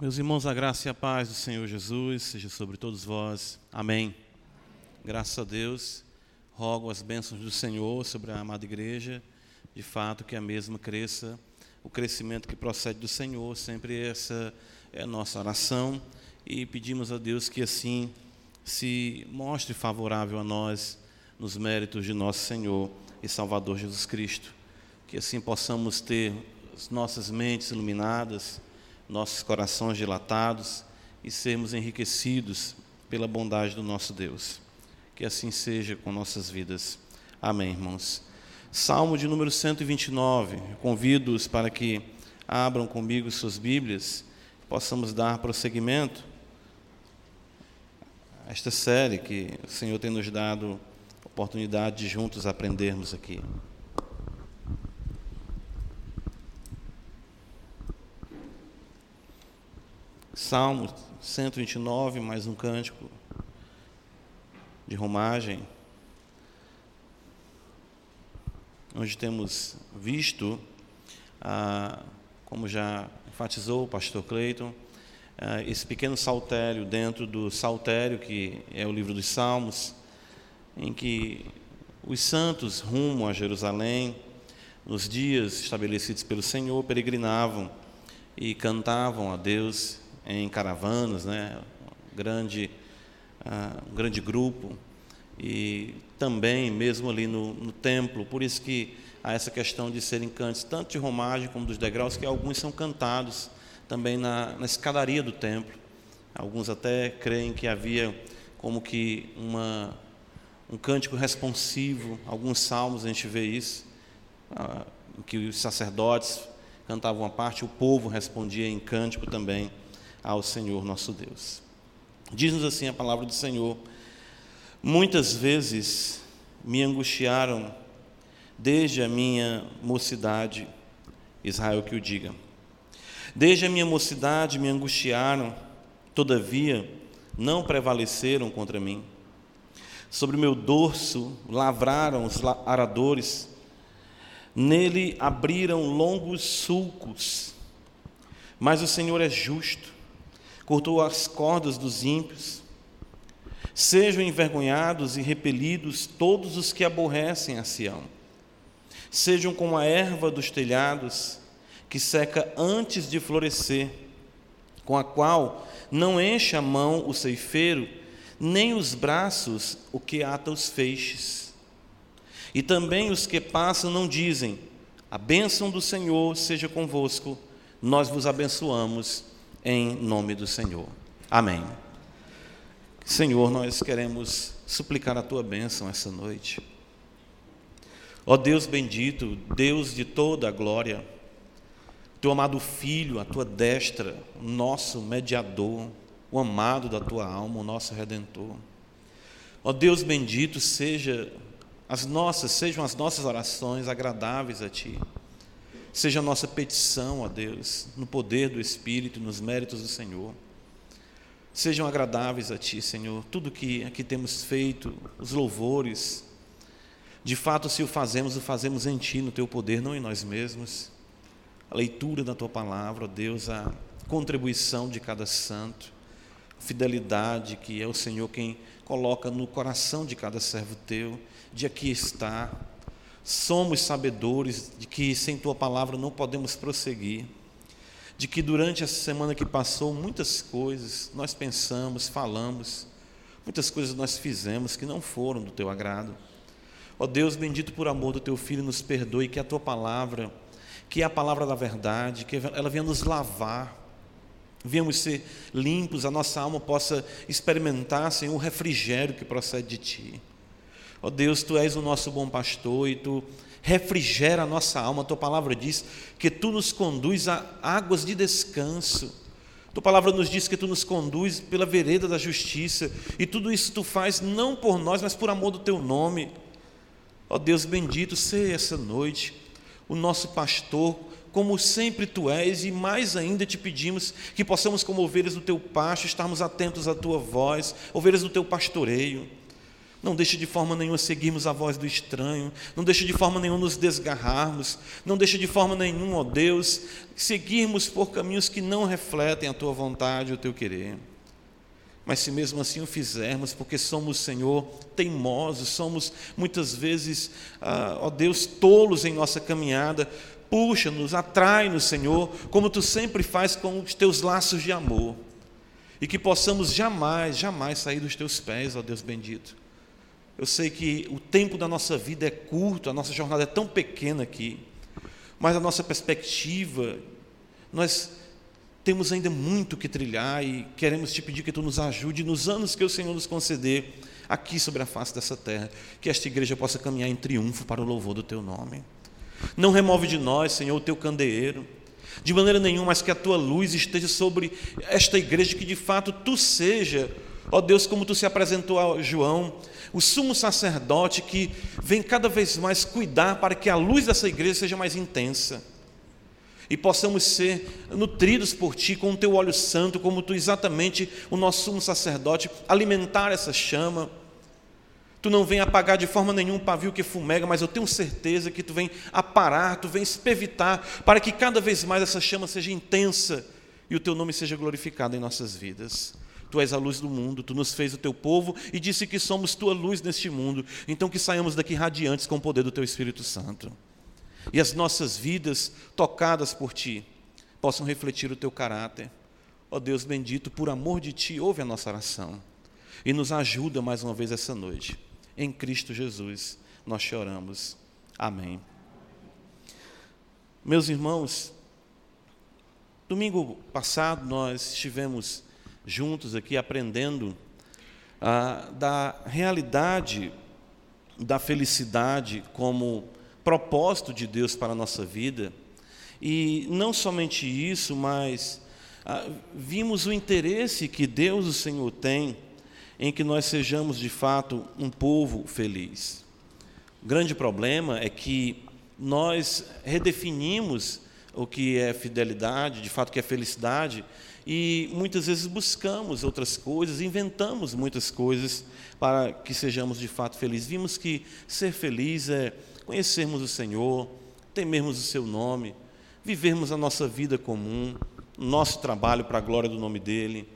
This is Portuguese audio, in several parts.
Meus irmãos, a graça e a paz do Senhor Jesus seja sobre todos vós. Amém. Graças a Deus, rogo as bênçãos do Senhor sobre a amada igreja, de fato que a mesma cresça, o crescimento que procede do Senhor, sempre essa é a nossa oração e pedimos a Deus que assim se mostre favorável a nós nos méritos de nosso Senhor e Salvador Jesus Cristo. Que assim possamos ter as nossas mentes iluminadas, nossos corações dilatados e sermos enriquecidos pela bondade do nosso Deus. Que assim seja com nossas vidas. Amém, irmãos. Salmo de número 129. Convido-os para que abram comigo suas Bíblias, possamos dar prosseguimento a esta série que o Senhor tem nos dado oportunidade de juntos aprendermos aqui. Salmo 129, mais um cântico de romagem, onde temos visto, ah, como já enfatizou o pastor Cleiton, ah, esse pequeno saltério dentro do saltério, que é o livro dos Salmos, em que os santos rumo a Jerusalém, nos dias estabelecidos pelo Senhor, peregrinavam e cantavam a Deus em caravanas, né? grande, uh, um grande grupo, e também mesmo ali no, no, templo, por isso que há essa questão de serem cantos, tanto de romagem como dos degraus, que alguns são cantados também na, na escadaria do templo. Alguns até creem que havia como que uma, um cântico responsivo, alguns salmos a gente vê isso, uh, que os sacerdotes cantavam uma parte, o povo respondia em cântico também ao Senhor nosso Deus. Diz-nos assim a palavra do Senhor: Muitas vezes me angustiaram desde a minha mocidade, Israel que o diga. Desde a minha mocidade me angustiaram, todavia não prevaleceram contra mim. Sobre meu dorso lavraram os aradores, nele abriram longos sulcos. Mas o Senhor é justo cortou as cordas dos ímpios. Sejam envergonhados e repelidos todos os que aborrecem a Sião. Sejam como a erva dos telhados, que seca antes de florescer, com a qual não enche a mão o ceifeiro, nem os braços o que ata os feixes. E também os que passam não dizem: A bênção do Senhor seja convosco, nós vos abençoamos em nome do Senhor. Amém. Senhor, nós queremos suplicar a tua bênção essa noite. Ó Deus bendito, Deus de toda a glória, teu amado Filho, a tua destra, nosso mediador, o amado da tua alma, o nosso redentor. Ó Deus bendito, seja as nossas, sejam as nossas orações agradáveis a ti. Seja a nossa petição a Deus, no poder do Espírito, nos méritos do Senhor. Sejam agradáveis a Ti, Senhor, tudo que aqui temos feito, os louvores, de fato, se o fazemos, o fazemos em Ti, no Teu poder, não em nós mesmos. A leitura da Tua palavra, ó Deus, a contribuição de cada santo, a fidelidade que é o Senhor quem coloca no coração de cada servo Teu, de aqui estar Somos sabedores de que sem tua palavra não podemos prosseguir, de que durante essa semana que passou, muitas coisas nós pensamos, falamos, muitas coisas nós fizemos que não foram do teu agrado. Ó Deus, bendito por amor do teu filho, nos perdoe que a tua palavra, que é a palavra da verdade, que ela venha nos lavar, venhamos ser limpos, a nossa alma possa experimentar, Senhor, o refrigério que procede de ti. Ó oh Deus, tu és o nosso bom pastor e tu refrigera a nossa alma. A tua palavra diz que tu nos conduz a águas de descanso. A tua palavra nos diz que tu nos conduz pela vereda da justiça. E tudo isso tu faz não por nós, mas por amor do teu nome. Ó oh Deus bendito, seja essa noite o nosso pastor, como sempre tu és, e mais ainda te pedimos que possamos, como ovelhas do teu pasto, estarmos atentos à tua voz, ovelhas do teu pastoreio. Não deixe de forma nenhuma seguirmos a voz do estranho, não deixe de forma nenhuma nos desgarrarmos, não deixe de forma nenhuma, ó Deus, seguirmos por caminhos que não refletem a tua vontade o teu querer. Mas se mesmo assim o fizermos, porque somos, Senhor, teimosos, somos muitas vezes, ah, ó Deus, tolos em nossa caminhada, puxa-nos, atrai-nos, Senhor, como tu sempre faz com os teus laços de amor, e que possamos jamais, jamais sair dos teus pés, ó Deus bendito. Eu sei que o tempo da nossa vida é curto, a nossa jornada é tão pequena aqui, mas a nossa perspectiva, nós temos ainda muito que trilhar e queremos te pedir que tu nos ajude nos anos que o Senhor nos conceder aqui sobre a face dessa terra, que esta igreja possa caminhar em triunfo para o louvor do teu nome. Não remove de nós, Senhor, o teu candeeiro, de maneira nenhuma, mas que a tua luz esteja sobre esta igreja, que de fato tu seja, ó Deus, como tu se apresentou a João, o sumo sacerdote que vem cada vez mais cuidar para que a luz dessa igreja seja mais intensa e possamos ser nutridos por Ti com o Teu óleo santo, como Tu exatamente, o nosso sumo sacerdote, alimentar essa chama. Tu não vem apagar de forma nenhuma o pavio que fumega, mas eu tenho certeza que Tu vem aparar, Tu vem espevitar, para que cada vez mais essa chama seja intensa e o Teu nome seja glorificado em nossas vidas. Tu és a luz do mundo, Tu nos fez o Teu povo e disse que somos Tua luz neste mundo. Então que saiamos daqui radiantes com o poder do Teu Espírito Santo e as nossas vidas tocadas por Ti possam refletir o Teu caráter. Ó oh Deus bendito, por amor de Ti, ouve a nossa oração e nos ajuda mais uma vez essa noite. Em Cristo Jesus nós choramos. Amém. Meus irmãos, domingo passado nós estivemos juntos aqui aprendendo ah, da realidade da felicidade como propósito de Deus para a nossa vida. E não somente isso, mas ah, vimos o interesse que Deus, o Senhor, tem em que nós sejamos de fato um povo feliz. O grande problema é que nós redefinimos o que é fidelidade, de fato, o que é felicidade, e muitas vezes buscamos outras coisas, inventamos muitas coisas para que sejamos de fato felizes. Vimos que ser feliz é conhecermos o Senhor, temermos o seu nome, vivermos a nossa vida comum, nosso trabalho para a glória do nome dele,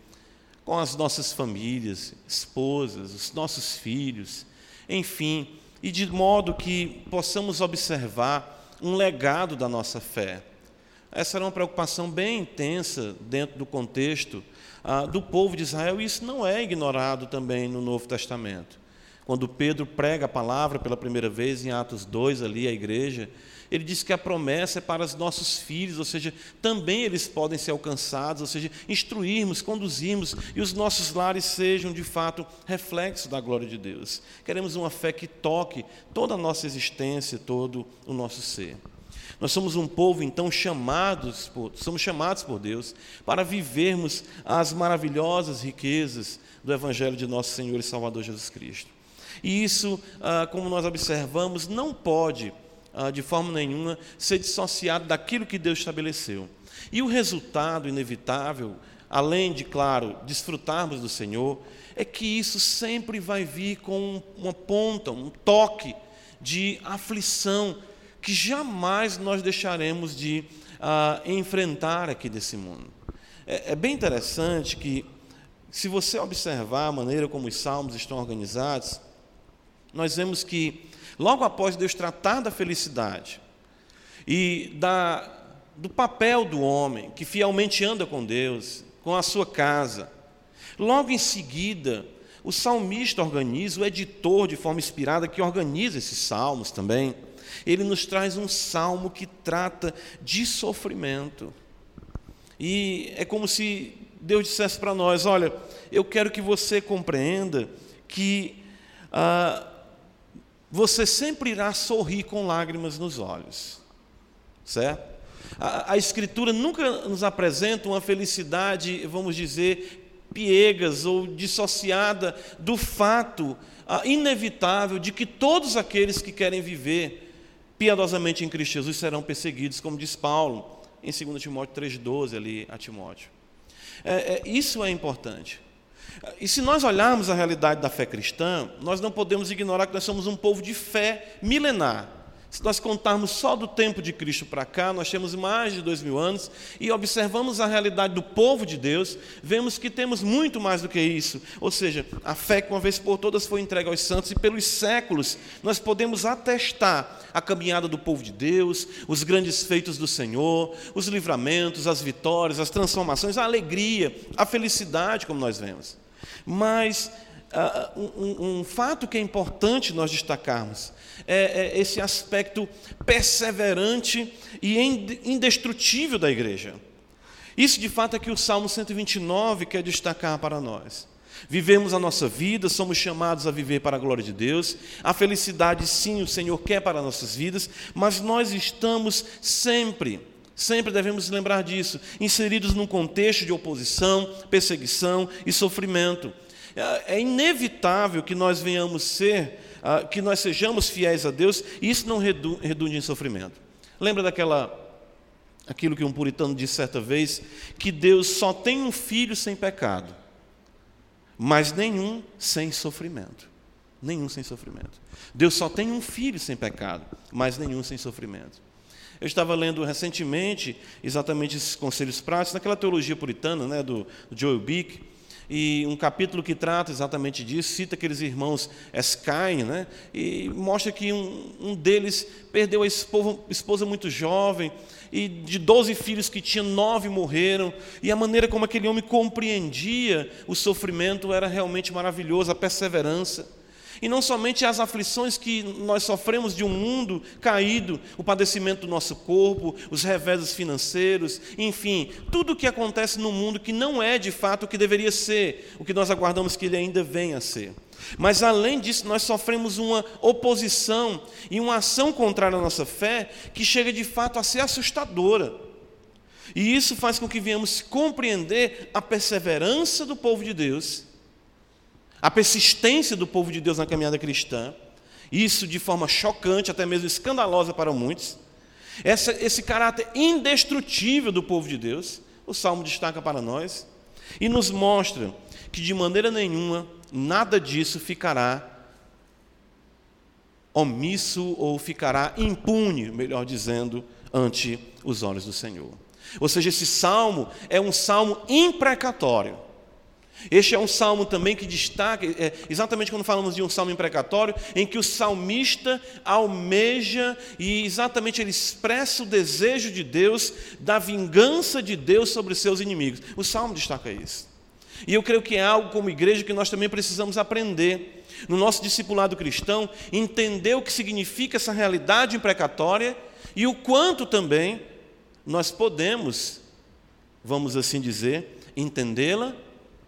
com as nossas famílias, esposas, os nossos filhos, enfim, e de modo que possamos observar um legado da nossa fé. Essa era uma preocupação bem intensa dentro do contexto ah, do povo de Israel, e isso não é ignorado também no Novo Testamento. Quando Pedro prega a palavra pela primeira vez em Atos 2, ali, a igreja, ele diz que a promessa é para os nossos filhos, ou seja, também eles podem ser alcançados, ou seja, instruirmos, conduzirmos e os nossos lares sejam de fato reflexo da glória de Deus. Queremos uma fé que toque toda a nossa existência, todo o nosso ser. Nós somos um povo então chamados por, somos chamados por Deus para vivermos as maravilhosas riquezas do evangelho de nosso Senhor e Salvador Jesus Cristo. E isso, ah, como nós observamos, não pode, ah, de forma nenhuma, ser dissociado daquilo que Deus estabeleceu. E o resultado inevitável, além de, claro, desfrutarmos do Senhor, é que isso sempre vai vir com uma ponta, um toque de aflição que jamais nós deixaremos de ah, enfrentar aqui desse mundo. É, é bem interessante que, se você observar a maneira como os salmos estão organizados, nós vemos que, logo após Deus tratar da felicidade e da, do papel do homem que fielmente anda com Deus, com a sua casa, logo em seguida, o salmista organiza, o editor de forma inspirada que organiza esses salmos também, ele nos traz um salmo que trata de sofrimento. E é como se Deus dissesse para nós: Olha, eu quero que você compreenda que ah, você sempre irá sorrir com lágrimas nos olhos, certo? A, a, Escritura nunca nos apresenta uma felicidade, vamos dizer, piegas ou dissociada do fato inevitável de que todos aqueles que querem viver piedosamente em Cristo Jesus serão perseguidos, como diz Paulo em 2 Timóteo 3,12 ali a Timóteo. É, é, isso é importante. E se nós olharmos a realidade da fé cristã, nós não podemos ignorar que nós somos um povo de fé milenar. Se nós contarmos só do tempo de Cristo para cá, nós temos mais de dois mil anos e observamos a realidade do povo de Deus, vemos que temos muito mais do que isso. Ou seja, a fé que uma vez por todas foi entregue aos santos e pelos séculos nós podemos atestar a caminhada do povo de Deus, os grandes feitos do Senhor, os livramentos, as vitórias, as transformações, a alegria, a felicidade, como nós vemos. Mas uh, um, um, fato que é importante nós destacarmos é, é esse aspecto perseverante e indestrutível da igreja. Isso, de fato, é que o Salmo 129 quer destacar para nós. Vivemos a nossa vida, somos chamados a viver para a glória de Deus. A felicidade, sim, o Senhor quer para nossas vidas, mas nós estamos sempre, sempre devemos lembrar disso, inseridos num contexto de oposição, perseguição e sofrimento. É, é inevitável que nós venhamos ser, ah, que nós sejamos fiéis a Deus, e isso não redunde em sofrimento. Lembra daquela aquilo que um puritano disse certa vez, que Deus só tem um filho sem pecado, mas nenhum sem sofrimento. Nenhum sem sofrimento. Deus só tem um filho sem pecado, mas nenhum sem sofrimento. Eu estava lendo recentemente exatamente esses conselhos práticos, naquela teologia puritana né, do, do Joel Bick, e um capítulo que trata exatamente disso, cita aqueles irmãos Escain, né? e mostra que um, um deles perdeu a esposa, esposa, muito jovem, e de doze filhos que tinha, nove morreram, e a maneira como aquele homem compreendia o sofrimento era realmente maravilhosa, a perseverança. E não somente as aflições que nós sofremos de um mundo caído, o padecimento do nosso corpo, os reveses financeiros, enfim, tudo o que acontece no mundo que não é de fato o que deveria ser, o que nós aguardamos que ele ainda venha a ser. Mas além disso, nós sofremos uma oposição e uma ação contrária à nossa fé que chega de fato a ser assustadora. E isso faz com que venhamos compreender a perseverança do povo de Deus a persistência do povo de Deus na caminhada cristã, isso de forma chocante, até mesmo escandalosa para muitos, essa, esse caráter indestrutível do povo de Deus, o Salmo destaca para nós, e nos mostra que de maneira nenhuma nada disso ficará omisso ou ficará impune, melhor dizendo, ante os olhos do Senhor. Ou seja, esse salmo é um salmo imprecatório. Este é um salmo também que destaca, é, exatamente quando falamos de um salmo imprecatório, em que o salmista almeja e exatamente ele expressa o desejo de Deus, da vingança de Deus sobre os seus inimigos. O salmo destaca isso. E eu creio que é algo como igreja que nós também precisamos aprender. No nosso discipulado cristão, entender o que significa essa realidade imprecatória e o quanto também nós podemos, vamos assim dizer, entendê-la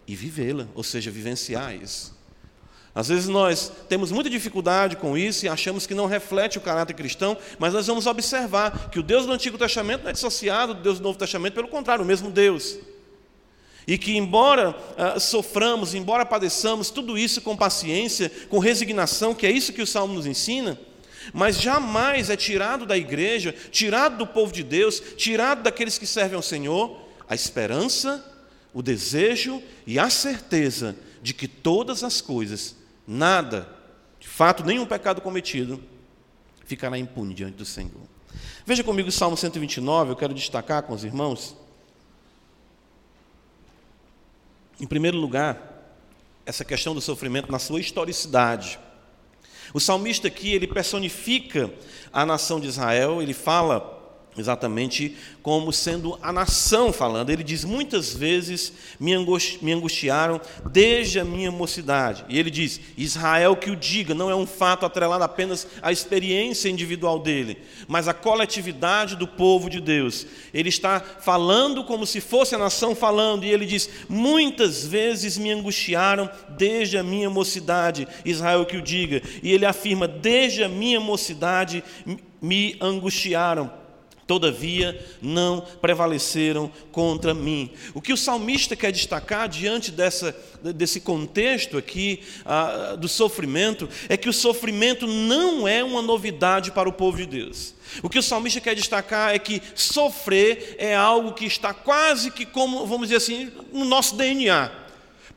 e vivê-la, ou seja, vivenciar isso. Às vezes nós temos muita dificuldade com isso e achamos que não reflete o caráter cristão, mas nós vamos observar que o Deus do Antigo Testamento não é dissociado do Deus do Novo Testamento, pelo contrário, o mesmo Deus. E que, embora uh, soframos, embora padeçamos, tudo isso com paciência, com resignação, que é isso que o Salmo nos ensina, mas jamais é tirado da igreja, tirado do povo de Deus, tirado daqueles que servem ao Senhor, a esperança o desejo e a certeza de que todas as coisas, nada, de fato, nenhum pecado cometido, ficará impune diante do Senhor. Veja comigo o Salmo 129, eu quero destacar com os irmãos. Em primeiro lugar, essa questão do sofrimento na sua historicidade. O salmista aqui, ele personifica a nação de Israel, ele fala exatamente como sendo a nação falando. Ele diz: Muitas vezes me, angustiaram desde a minha mocidade. E ele diz: Israel que o diga, não é um fato atrelado apenas à experiência individual dele, mas à coletividade do povo de Deus. Ele está falando como se fosse a nação falando, e ele diz: Muitas vezes me angustiaram desde a minha mocidade. Israel que o diga. E ele afirma: Desde a minha mocidade me angustiaram todavia não prevaleceram contra mim. O que o salmista quer destacar diante dessa, desse contexto aqui ah, do sofrimento é que o sofrimento não é uma novidade para o povo de Deus. O que o salmista quer destacar é que sofrer é algo que está quase que como, vamos dizer assim, no nosso DNA.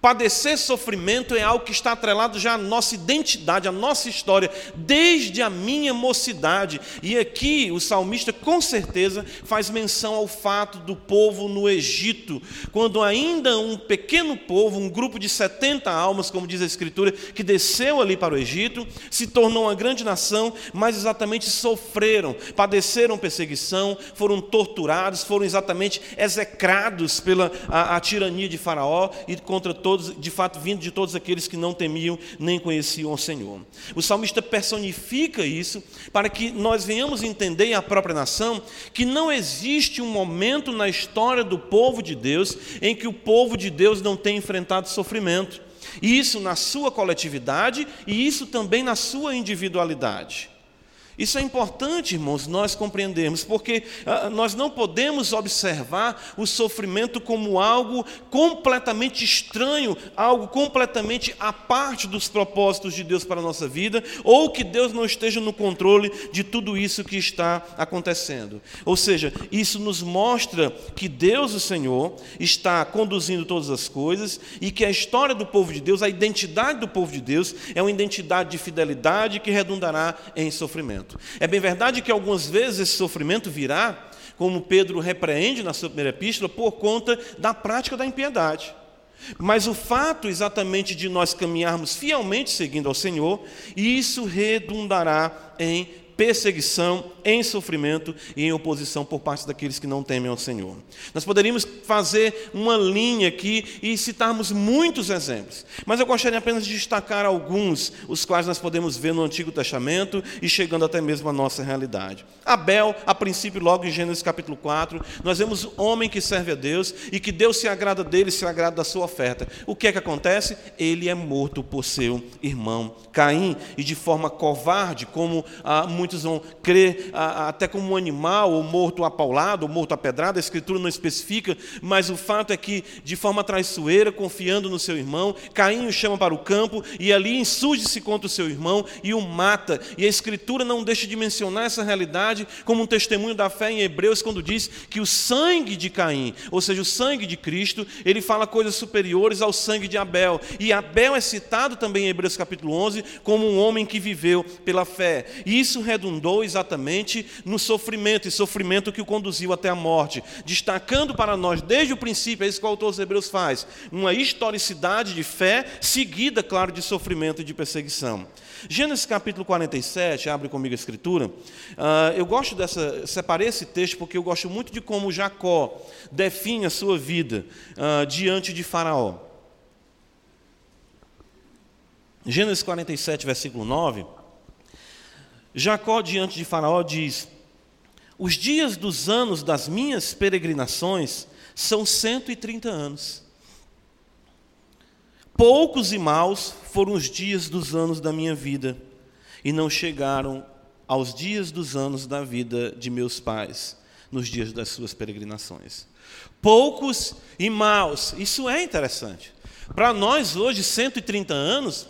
Padecer sofrimento é algo que está atrelado já à nossa identidade, à nossa história, desde a minha mocidade. E aqui o salmista com certeza faz menção ao fato do povo no Egito, quando ainda um pequeno povo, um grupo de 70 almas, como diz a Escritura, que desceu ali para o Egito, se tornou uma grande nação, mas exatamente sofreram, padeceram perseguição, foram torturados, foram exatamente execrados pela a, a tirania de Faraó e contra todos todos, de fato, vindo de todos aqueles que não temiam nem conheciam o Senhor. O salmista personifica isso para que nós venhamos entender a própria nação que não existe um momento na história do povo de Deus em que o povo de Deus não tenha enfrentado sofrimento. Isso na sua coletividade e isso também na sua individualidade. Isso é importante, irmãos, nós compreendermos, porque ah, nós não podemos observar o sofrimento como algo completamente estranho, algo completamente à parte dos propósitos de Deus para a nossa vida, ou que Deus não esteja no controle de tudo isso que está acontecendo. Ou seja, isso nos mostra que Deus, o Senhor, está conduzindo todas as coisas e que a história do povo de Deus, a identidade do povo de Deus, é uma identidade de fidelidade que redundará em sofrimento sofrimento. É bem verdade que algumas vezes esse sofrimento virá, como Pedro repreende na sua primeira epístola, por conta da prática da impiedade. Mas o fato exatamente de nós caminharmos fielmente seguindo ao Senhor, isso redundará em perseguição, em sofrimento e em oposição por parte daqueles que não temem ao Senhor. Nós poderíamos fazer uma linha aqui e citarmos muitos exemplos, mas eu gostaria apenas de destacar alguns, os quais nós podemos ver no Antigo Testamento e chegando até mesmo à nossa realidade. Abel, a princípio, logo em Gênesis capítulo 4, nós vemos um homem que serve a Deus e que Deus se agrada dele, se agrada da sua oferta. O que é que acontece? Ele é morto por seu irmão Caim e de forma covarde, como ah, muitos muitos vão crer até como um animal, ou morto apaulado, ou morto apedrado, a Escritura não especifica, mas o fato é que, de forma traiçoeira, confiando no seu irmão, Caim o chama para o campo e ali insurge-se contra o seu irmão e o mata. E a Escritura não deixa de mencionar essa realidade como um testemunho da fé em Hebreus, quando diz que o sangue de Caim, ou seja, o sangue de Cristo, ele fala coisas superiores ao sangue de Abel. E Abel é citado também em Hebreus capítulo 11 como um homem que viveu pela fé. E isso redundou exatamente no sofrimento, e sofrimento que o conduziu até a morte, destacando para nós desde o princípio, é isso que o autor dos Hebreus faz, uma historicidade de fé, seguida, claro, de sofrimento e de perseguição. Gênesis capítulo 47, abre comigo a escritura. Uh, eu gosto dessa, separei esse texto porque eu gosto muito de como Jacó define a sua vida uh, diante de Faraó. Gênesis 47, versículo 9. Jacó, diante de Faraó, diz: Os dias dos anos das minhas peregrinações são 130 anos. Poucos e maus foram os dias dos anos da minha vida, e não chegaram aos dias dos anos da vida de meus pais, nos dias das suas peregrinações. Poucos e maus, isso é interessante. Para nós, hoje, 130 anos,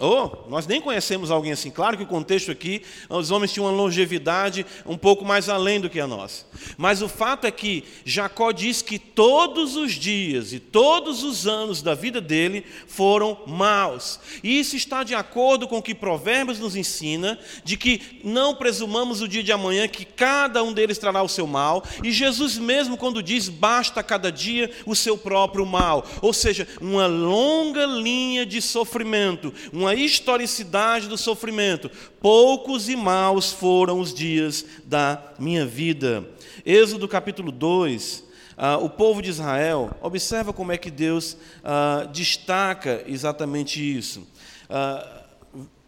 Oh, nós nem conhecemos alguém assim. Claro que o contexto aqui, os homens tinham uma longevidade um pouco mais além do que a nossa. Mas o fato é que Jacó diz que todos os dias e todos os anos da vida dele foram maus. E isso está de acordo com o que Provérbios nos ensina, de que não presumamos o dia de amanhã, que cada um deles trará o seu mal. E Jesus mesmo, quando diz, basta cada dia o seu próprio mal. Ou seja, uma longa linha de sofrimento uma historicidade do sofrimento. Poucos e maus foram os dias da minha vida. Êxodo capítulo 2, ah, o povo de Israel, observa como é que Deus ah, destaca exatamente isso. Ah,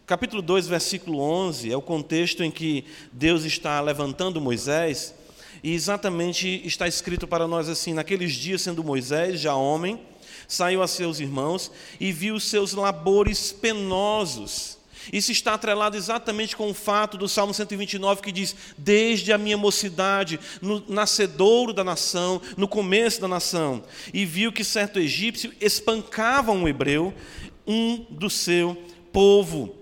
capítulo 2, versículo 11, é o contexto em que Deus está levantando Moisés, e exatamente está escrito para nós assim: naqueles dias, sendo Moisés já homem, saiu a seus irmãos e viu os seus labores penosos. Isso está atrelado exatamente com o fato do Salmo 129 que diz: Desde a minha mocidade, no nascedouro da nação, no começo da nação, e viu que certo egípcio espancava um hebreu, um do seu povo.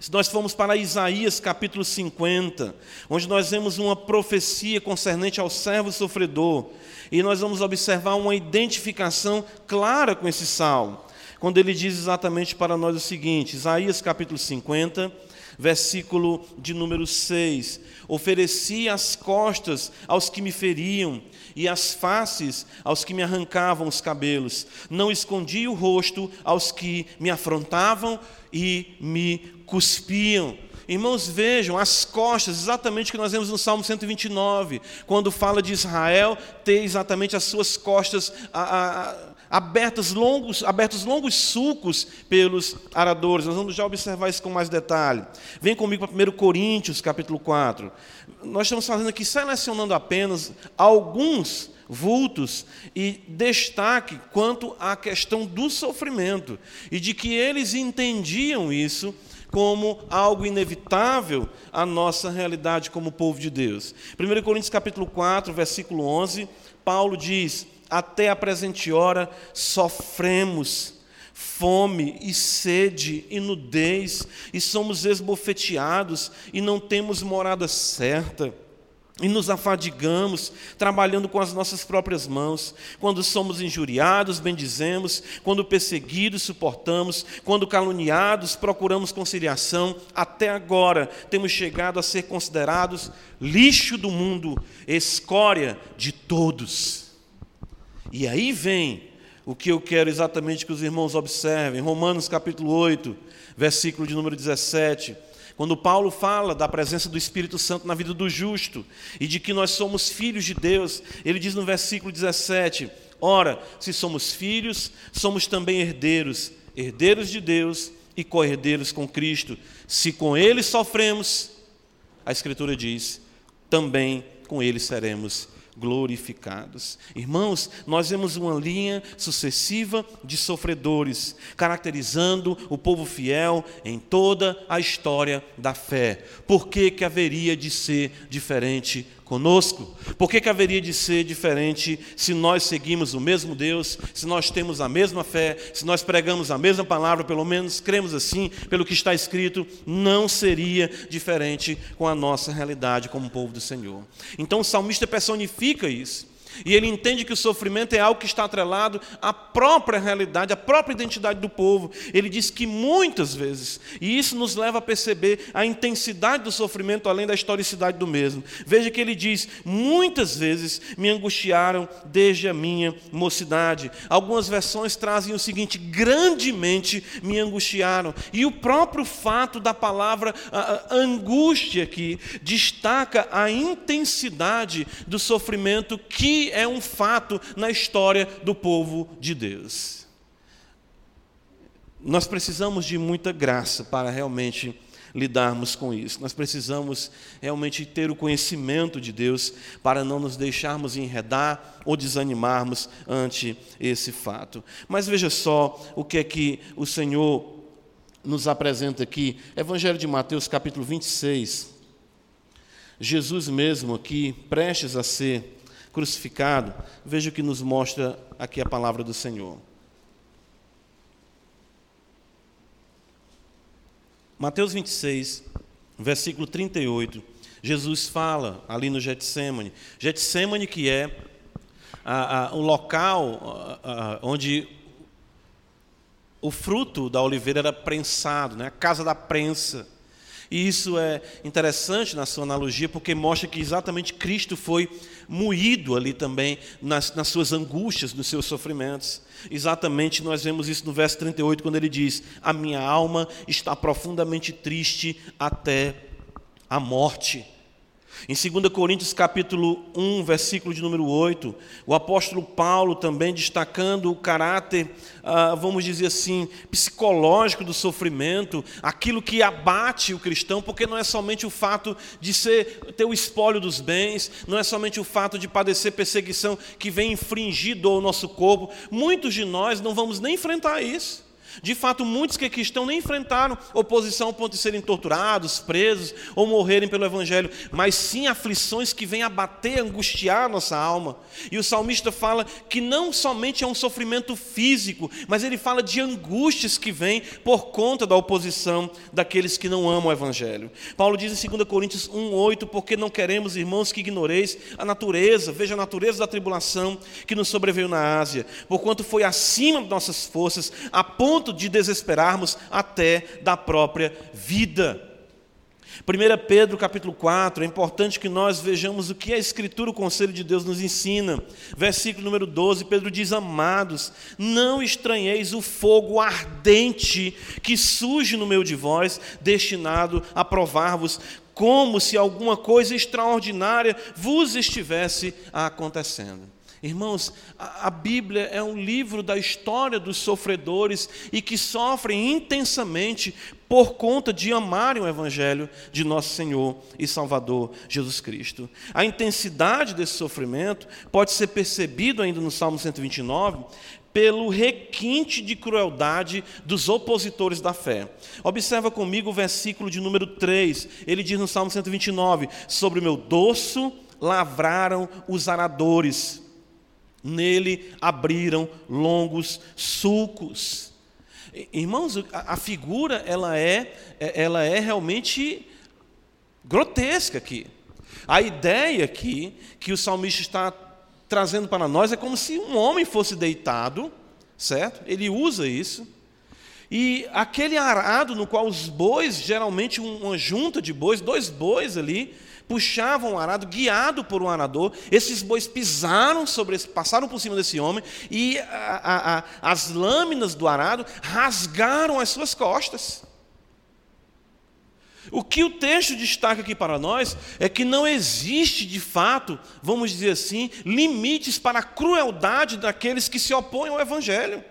Se nós formos para Isaías capítulo 50, onde nós vemos uma profecia concernente ao servo sofredor, e nós vamos observar uma identificação clara com esse salmo. quando ele diz exatamente para nós o seguinte: Isaías capítulo 50, versículo de número 6: Ofereci as costas aos que me feriam e as faces aos que me arrancavam os cabelos. Não escondi o rosto aos que me afrontavam e me cuspiam. Irmãos, vejam as costas, exatamente o que nós vemos no Salmo 129, quando fala de Israel ter exatamente as suas costas a, a, abertas longos, abertos longos sulcos pelos aradores. Nós vamos já observar isso com mais detalhe. Vem comigo para 1 Coríntios, capítulo 4. Nós estamos fazendo aqui, selecionando apenas alguns vultos e destaque quanto à questão do sofrimento e de que eles entendiam isso como algo inevitável à nossa realidade como povo de Deus. 1 Coríntios capítulo 4, versículo 11, Paulo diz: até a presente hora sofremos fome e sede e nudez, e somos esbofeteados e não temos morada certa. E nos afadigamos, trabalhando com as nossas próprias mãos. Quando somos injuriados, bendizemos. Quando perseguidos, suportamos. Quando caluniados, procuramos conciliação. Até agora, temos chegado a ser considerados lixo do mundo, escória de todos. E aí vem o que eu quero exatamente que os irmãos observem. Romanos capítulo 8, versículo de número 17. Quando Paulo fala da presença do Espírito Santo na vida do justo e de que nós somos filhos de Deus, ele diz no versículo 17: Ora, se somos filhos, somos também herdeiros, herdeiros de Deus e co-herdeiros com Cristo. Se com ele sofremos, a Escritura diz, também com ele seremos glorificados. Irmãos, nós vemos uma linha sucessiva de sofredores, caracterizando o povo fiel em toda a história da fé. Por que, que haveria de ser diferente conosco? Por que, que haveria de ser diferente se nós seguimos o mesmo Deus, se nós temos a mesma fé, se nós pregamos a mesma palavra, pelo menos cremos assim, pelo que está escrito, não seria diferente com a nossa realidade como povo do Senhor. Então o salmista personifica isso. E ele entende que o sofrimento é algo que está atrelado à própria realidade, à própria identidade do povo. Ele diz que muitas vezes, e isso nos leva a perceber a intensidade do sofrimento além da historicidade do mesmo. Veja que ele diz: muitas vezes me angustiaram desde a minha mocidade. Algumas versões trazem o seguinte: grandemente me angustiaram. E o próprio fato da palavra angústia aqui destaca a intensidade do sofrimento que é um fato na história do povo de Deus. Nós precisamos de muita graça para realmente lidarmos com isso. Nós precisamos realmente ter o conhecimento de Deus para não nos deixarmos enredar ou desanimarmos ante esse fato. Mas veja só o que é que o Senhor nos apresenta aqui. Evangelho de Mateus, capítulo 26. Jesus mesmo aqui, prestes a ser crucificado, veja o que nos mostra aqui a palavra do Senhor. Mateus 26, versículo 38, Jesus fala ali no Getsemane. Getsemane que é a, a, o local a, onde o fruto da oliveira era prensado, né? a casa da prensa. E isso é interessante na sua analogia, porque mostra que exatamente Cristo foi moído ali também nas, nas suas angústias, nos seus sofrimentos. Exatamente nós vemos isso no verso 38, quando ele diz: A minha alma está profundamente triste até a morte. Em 2 Coríntios capítulo 1, versículo de número 8, o apóstolo Paulo também destacando o caráter, ah, vamos dizer assim, psicológico do sofrimento, aquilo que abate o cristão, porque não é somente o fato de ser, ter o espólio dos bens, não é somente o fato de padecer perseguição que vem infringido ao nosso corpo, muitos de nós não vamos nem enfrentar isso. De fato, muitos que aqui estão nem enfrentaram oposição ao ponto de serem torturados, presos ou morrerem pelo Evangelho, mas sim aflições que vêm abater, angustiar nossa alma. E o salmista fala que não somente é um sofrimento físico, mas ele fala de angústias que vêm por conta da oposição daqueles que não amam o Evangelho. Paulo diz em 2 Coríntios 1,8: Porque não queremos, irmãos, que ignoreis a natureza, veja a natureza da tribulação que nos sobreveio na Ásia, porquanto foi acima de nossas forças, a ponto ponto de desesperarmos até da própria vida. 1 Pedro capítulo 4, é importante que nós vejamos o que a Escritura, o Conselho de Deus nos ensina. Versículo número 12, Pedro diz: Amados, não estranheis o fogo ardente que surge no meio de vós, destinado a provar-vos, como se alguma coisa extraordinária vos estivesse acontecendo. Irmãos, a Bíblia é um livro da história dos sofredores e que sofrem intensamente por conta de amarem o Evangelho de nosso Senhor e Salvador Jesus Cristo. A intensidade desse sofrimento pode ser percebido ainda no Salmo 129 pelo requinte de crueldade dos opositores da fé. Observa comigo o versículo de número 3. Ele diz no Salmo 129: Sobre o meu dorso lavraram os aradores Nele abriram longos sulcos. Irmãos, a figura ela é, é, ela é realmente grotesca aqui. A ideia aqui que o salmista está trazendo para nós é como se um homem fosse deitado, certo? Ele usa isso. E aquele arado no qual os bois, geralmente uma junta de bois, dois bois ali, puxavam o arado, guiado por um arador. Esses bois pisaram sobre esse, passaram por cima desse homem e a, a, a, as lâminas do arado rasgaram as suas costas. O que o texto destaca aqui para nós é que não existe, de fato, vamos dizer assim, limites para a crueldade daqueles que se opõem ao Evangelho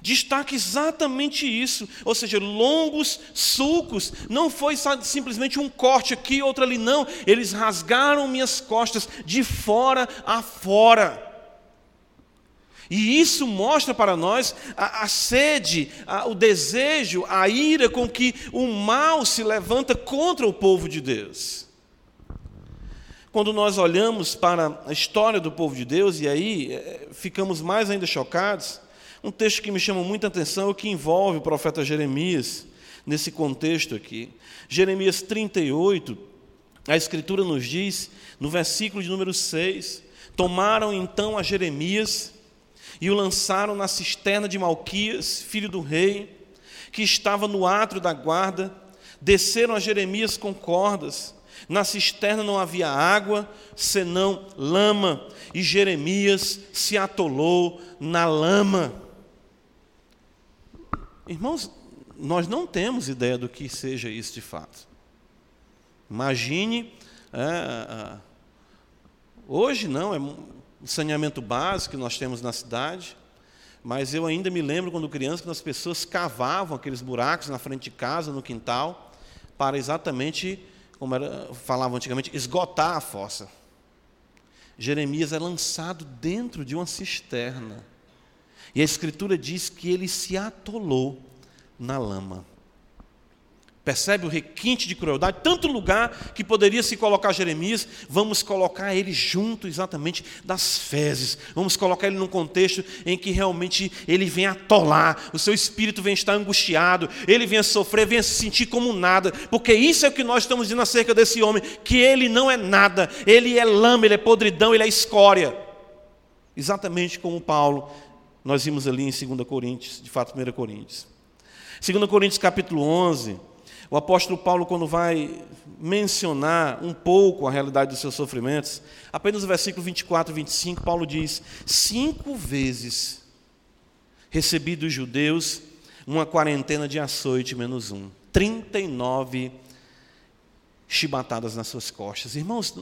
destaca exatamente isso, ou seja, longos sulcos, não foi simplesmente um corte aqui, outro ali, não, eles rasgaram minhas costas de fora a fora. E isso mostra para nós a, a sede, a, o desejo, a ira com que o mal se levanta contra o povo de Deus. Quando nós olhamos para a história do povo de Deus, e aí é, ficamos mais ainda chocados, um texto que me chama muita atenção é o que envolve o profeta Jeremias, nesse contexto aqui. Jeremias 38, a Escritura nos diz, no versículo de número 6, tomaram então a Jeremias e o lançaram na cisterna de Malquias, filho do rei, que estava no átrio da guarda, desceram a Jeremias com cordas, na cisterna não havia água, senão lama, e Jeremias se atolou na lama. Irmãos, nós não temos ideia do que seja isso de fato. Imagine, é, hoje não, é um saneamento básico que nós temos na cidade, mas eu ainda me lembro quando criança que as pessoas cavavam aqueles buracos na frente de casa, no quintal, para exatamente, como era, falavam antigamente, esgotar a fossa. Jeremias é lançado dentro de uma cisterna. E a Escritura diz que ele se atolou na lama. Percebe o requinte de crueldade? Tanto lugar que poderia se colocar Jeremias, vamos colocar ele junto exatamente das fezes. Vamos colocar ele num contexto em que realmente ele vem atolar, o seu espírito vem estar angustiado, ele vem a sofrer, vem a se sentir como nada, porque isso é o que nós estamos dizendo acerca desse homem, que ele não é nada, ele é lama, ele é podridão, ele é escória. Exatamente como Paulo nós vimos ali em 2 Coríntios, de fato, 1 Coríntios. 2 Coríntios capítulo 11, o apóstolo Paulo, quando vai mencionar um pouco a realidade dos seus sofrimentos, apenas no versículo 24 e 25, Paulo diz: Cinco vezes recebi dos judeus uma quarentena de açoite menos um. 39 chibatadas nas suas costas. Irmãos,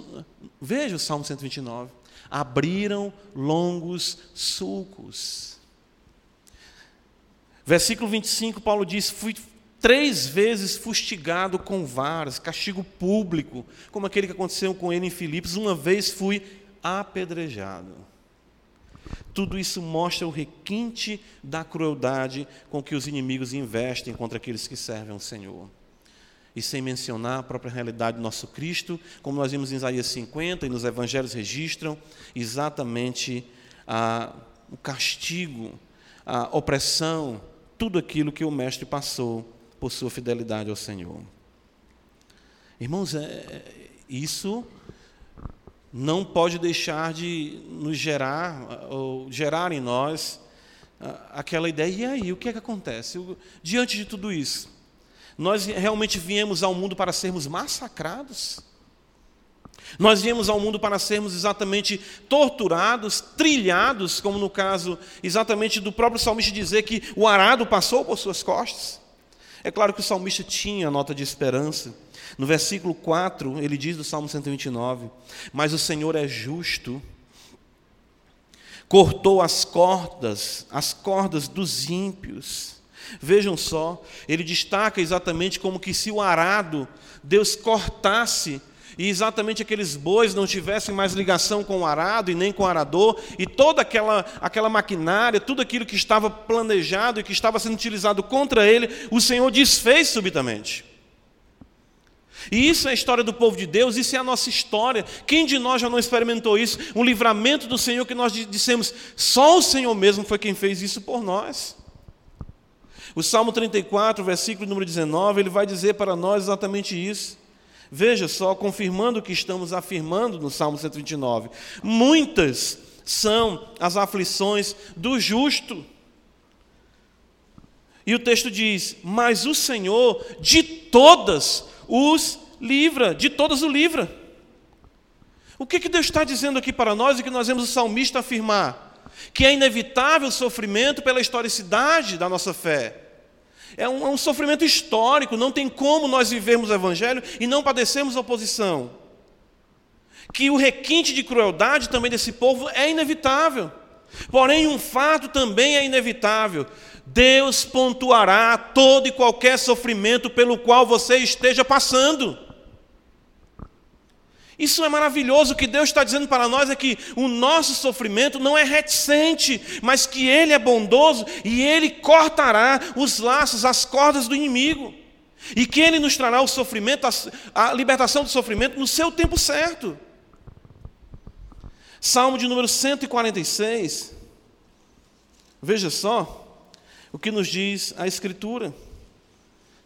veja o Salmo 129. Abriram longos sulcos. Versículo 25, Paulo diz: Fui três vezes fustigado com varas, castigo público, como aquele que aconteceu com ele em Filipos, uma vez fui apedrejado. Tudo isso mostra o requinte da crueldade com que os inimigos investem contra aqueles que servem ao Senhor. E sem mencionar a própria realidade do nosso Cristo, como nós vimos em Isaías 50 e nos evangelhos registram exatamente o castigo, a opressão, tudo aquilo que o Mestre passou por sua fidelidade ao Senhor. Irmãos, é, é isso não pode deixar de nos gerar, ou gerar em nós, aquela ideia, e aí, o que é que acontece? Diante de tudo isso, nós realmente viemos ao mundo para sermos massacrados? Nós viemos ao mundo para sermos exatamente torturados, trilhados, como no caso exatamente do próprio salmista dizer que o arado passou por suas costas? É claro que o salmista tinha nota de esperança, no versículo 4, ele diz do Salmo 129: Mas o Senhor é justo, cortou as cordas, as cordas dos ímpios. Vejam só, ele destaca exatamente como que se o arado Deus cortasse e exatamente aqueles bois não tivessem mais ligação com o arado e nem com o arador, e toda aquela, aquela maquinária, tudo aquilo que estava planejado e que estava sendo utilizado contra ele, o Senhor desfez subitamente. E isso é a história do povo de Deus, isso é a nossa história. Quem de nós já não experimentou isso? Um livramento do Senhor que nós dissemos, só o Senhor mesmo foi quem fez isso por nós. O Salmo 34, versículo número 19, ele vai dizer para nós exatamente isso. Veja só, confirmando o que estamos afirmando no Salmo 129. Muitas são as aflições do justo. E o texto diz: Mas o Senhor de todas os livra, de todas o livra. O que, que Deus está dizendo aqui para nós e que nós vemos o salmista afirmar? Que é inevitável o sofrimento pela historicidade da nossa fé. É um, é um sofrimento histórico, não tem como nós vivermos o Evangelho e não padecermos oposição. Que o requinte de crueldade também desse povo é inevitável. Porém, um fato também é inevitável: Deus pontuará todo e qualquer sofrimento pelo qual você esteja passando. Isso é maravilhoso. O que Deus está dizendo para nós é que o nosso sofrimento não é reticente, mas que Ele é bondoso e Ele cortará os laços, as cordas do inimigo. E que Ele nos trará o sofrimento, a, libertação do sofrimento no seu tempo certo. Salmo de número 146. Veja só o que nos diz a Escritura.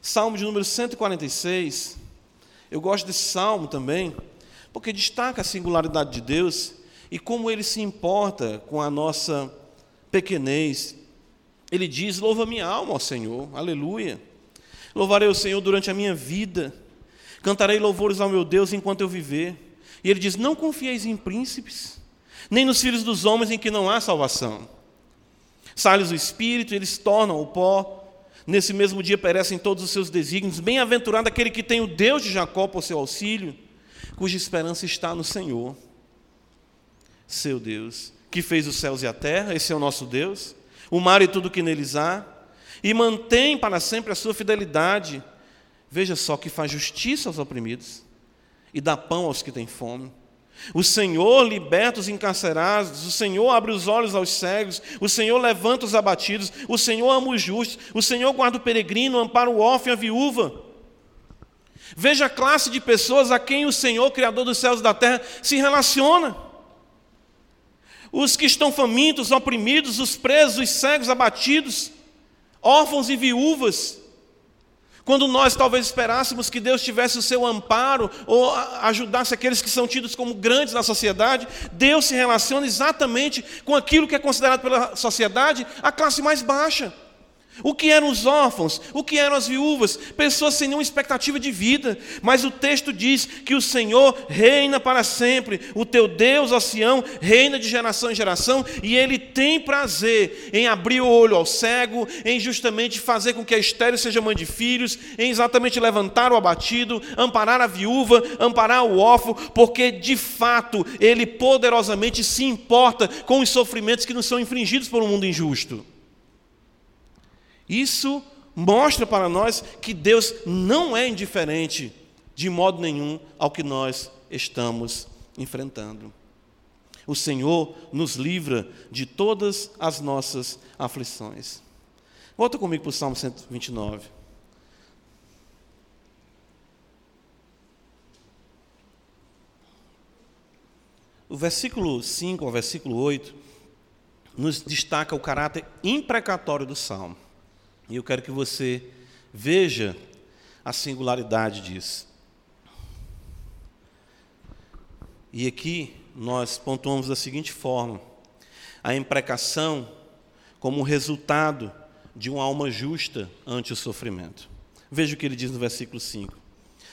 Salmo de número 146. Eu gosto desse salmo também, porque destaca a singularidade de Deus e como ele se importa com a nossa pequenez. Ele diz: Louva minha alma ao Senhor, aleluia. Louvarei o Senhor durante a minha vida, cantarei louvores ao meu Deus enquanto eu viver. E ele diz: Não confieis em príncipes, nem nos filhos dos homens em que não há salvação. Sai-lhes o espírito, eles tornam o pó. Nesse mesmo dia perecem todos os seus desígnios. Bem-aventurado aquele que tem o Deus de Jacó por seu auxílio, cuja esperança está no Senhor, seu Deus, que fez os céus e a terra, esse é o nosso Deus, o mar e tudo que neles há, e mantém para sempre a sua fidelidade. Veja só que faz justiça aos oprimidos e dá pão aos que têm fome. O Senhor liberta os encarcerados, o Senhor abre os olhos aos cegos, o Senhor levanta os abatidos, o Senhor ama os justos, o Senhor guarda o peregrino, ampara o órfão e a viúva. Veja a classe de pessoas a quem o Senhor, Criador dos céus e da terra, se relaciona. Os que estão famintos, os oprimidos, os presos, os cegos, abatidos, órfãos e viúvas. Quando nós talvez esperássemos que Deus tivesse o seu amparo ou ajudasse aqueles que são tidos como grandes na sociedade, Deus se relaciona exatamente com aquilo que é considerado pela sociedade a classe mais baixa. O que eram os órfãos? O que eram as viúvas? Pessoas sem nenhuma expectativa de vida. Mas o texto diz que o Senhor reina para sempre. O teu Deus, ó Sião, reina de geração em geração. E Ele tem prazer em abrir o olho ao cego, em justamente fazer com que a estéreo seja mãe de filhos, em exatamente levantar o abatido, amparar a viúva, amparar o órfão, porque de fato Ele poderosamente se importa com os sofrimentos que nos são infringidos por um mundo injusto. Isso mostra para nós que Deus não é indiferente de modo nenhum ao que nós estamos enfrentando. O Senhor nos livra de todas as nossas aflições. Volta comigo para o Salmo 129. O versículo 5 ao versículo 8 nos destaca o caráter imprecatório do salmo. E eu quero que você veja a singularidade disso. E aqui nós pontuamos da seguinte forma: a imprecação como resultado de uma alma justa ante o sofrimento. Veja o que ele diz no versículo 5: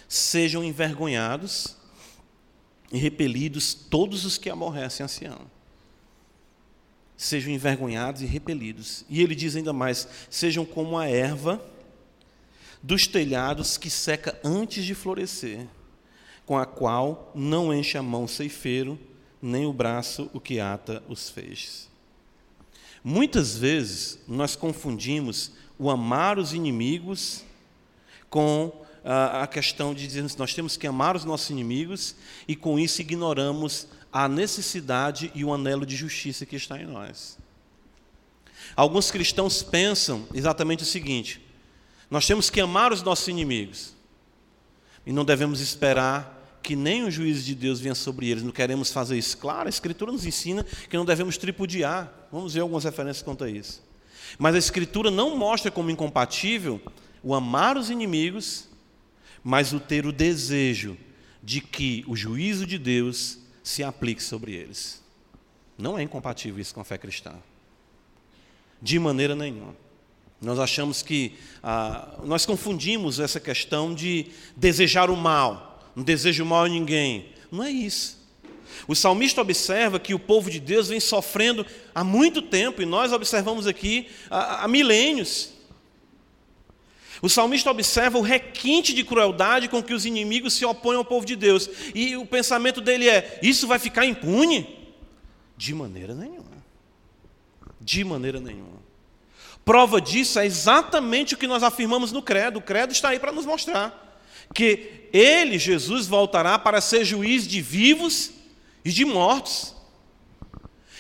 Sejam envergonhados e repelidos todos os que aborrecem a Sião. Sejam envergonhados e repelidos. E ele diz ainda mais: sejam como a erva dos telhados que seca antes de florescer, com a qual não enche a mão ceifeiro, nem o braço o que ata os feixes. Muitas vezes nós confundimos o amar os inimigos com a questão de dizer que nós temos que amar os nossos inimigos e com isso ignoramos a necessidade e o anelo de justiça que está em nós. Alguns cristãos pensam exatamente o seguinte: nós temos que amar os nossos inimigos e não devemos esperar que nem o juízo de Deus venha sobre eles. Não queremos fazer isso. Claro, a Escritura nos ensina que não devemos tripudiar. Vamos ver algumas referências quanto a isso. Mas a Escritura não mostra como incompatível o amar os inimigos mas o ter o desejo de que o juízo de Deus se aplique sobre eles. Não é incompatível isso com a fé cristã. De maneira nenhuma. Nós achamos que ah, nós confundimos essa questão de desejar o mal, não desejo mal a ninguém. Não é isso. O salmista observa que o povo de Deus vem sofrendo há muito tempo, e nós observamos aqui há, há milênios. O salmista observa o requinte de crueldade com que os inimigos se opõem ao povo de Deus. E o pensamento dele é: isso vai ficar impune? De maneira nenhuma. De maneira nenhuma. Prova disso é exatamente o que nós afirmamos no Credo. O Credo está aí para nos mostrar que ele, Jesus, voltará para ser juiz de vivos e de mortos.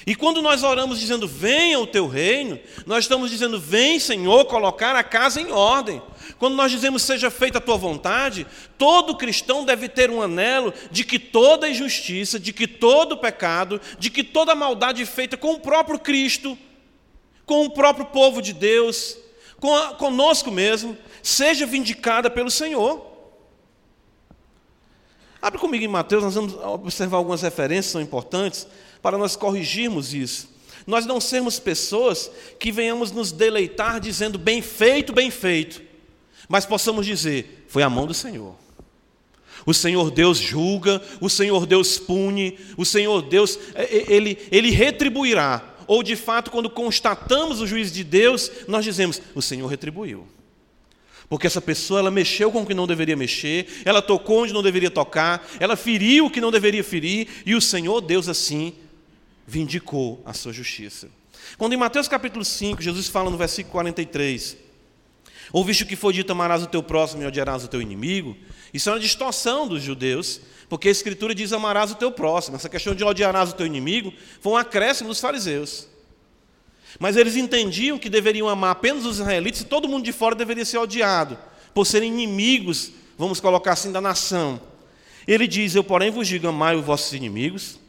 E quando nós oramos dizendo, venha o teu reino, nós estamos dizendo, vem, Senhor, colocar a casa em ordem. Quando nós dizemos, seja feita a tua vontade, todo cristão deve ter um anelo de que toda injustiça, de que todo pecado, de que toda maldade feita com o próprio Cristo, com o próprio povo de Deus, com a, conosco mesmo, seja vindicada pelo Senhor. Abre comigo em Mateus, nós vamos observar algumas referências, são importantes para nós corrigirmos isso. Nós não sermos pessoas que venhamos nos deleitar dizendo bem feito, bem feito, mas possamos dizer: foi a mão do Senhor. O Senhor Deus julga, o Senhor Deus pune, o Senhor Deus, é, é, ele, ele retribuirá. Ou de fato, quando constatamos o juízo de Deus, nós dizemos: o Senhor retribuiu. Porque essa pessoa ela mexeu com o que não deveria mexer, ela tocou onde não deveria tocar, ela feriu o que não deveria ferir, e o Senhor Deus assim vindicou a sua justiça. Quando em Mateus capítulo 5, Jesus fala no versículo 43, ouviste o que foi dito, amarás o teu próximo e odiarás o teu inimigo, isso é uma distorção dos judeus, porque a Escritura diz amarás o teu próximo. Essa questão de odiarás o teu inimigo foi um acréscimo dos fariseus. Mas eles entendiam que deveriam amar apenas os israelitas e todo mundo de fora deveria ser odiado, por serem inimigos, vamos colocar assim, da nação. Ele diz: Eu, porém, vos digo: amai os vossos inimigos,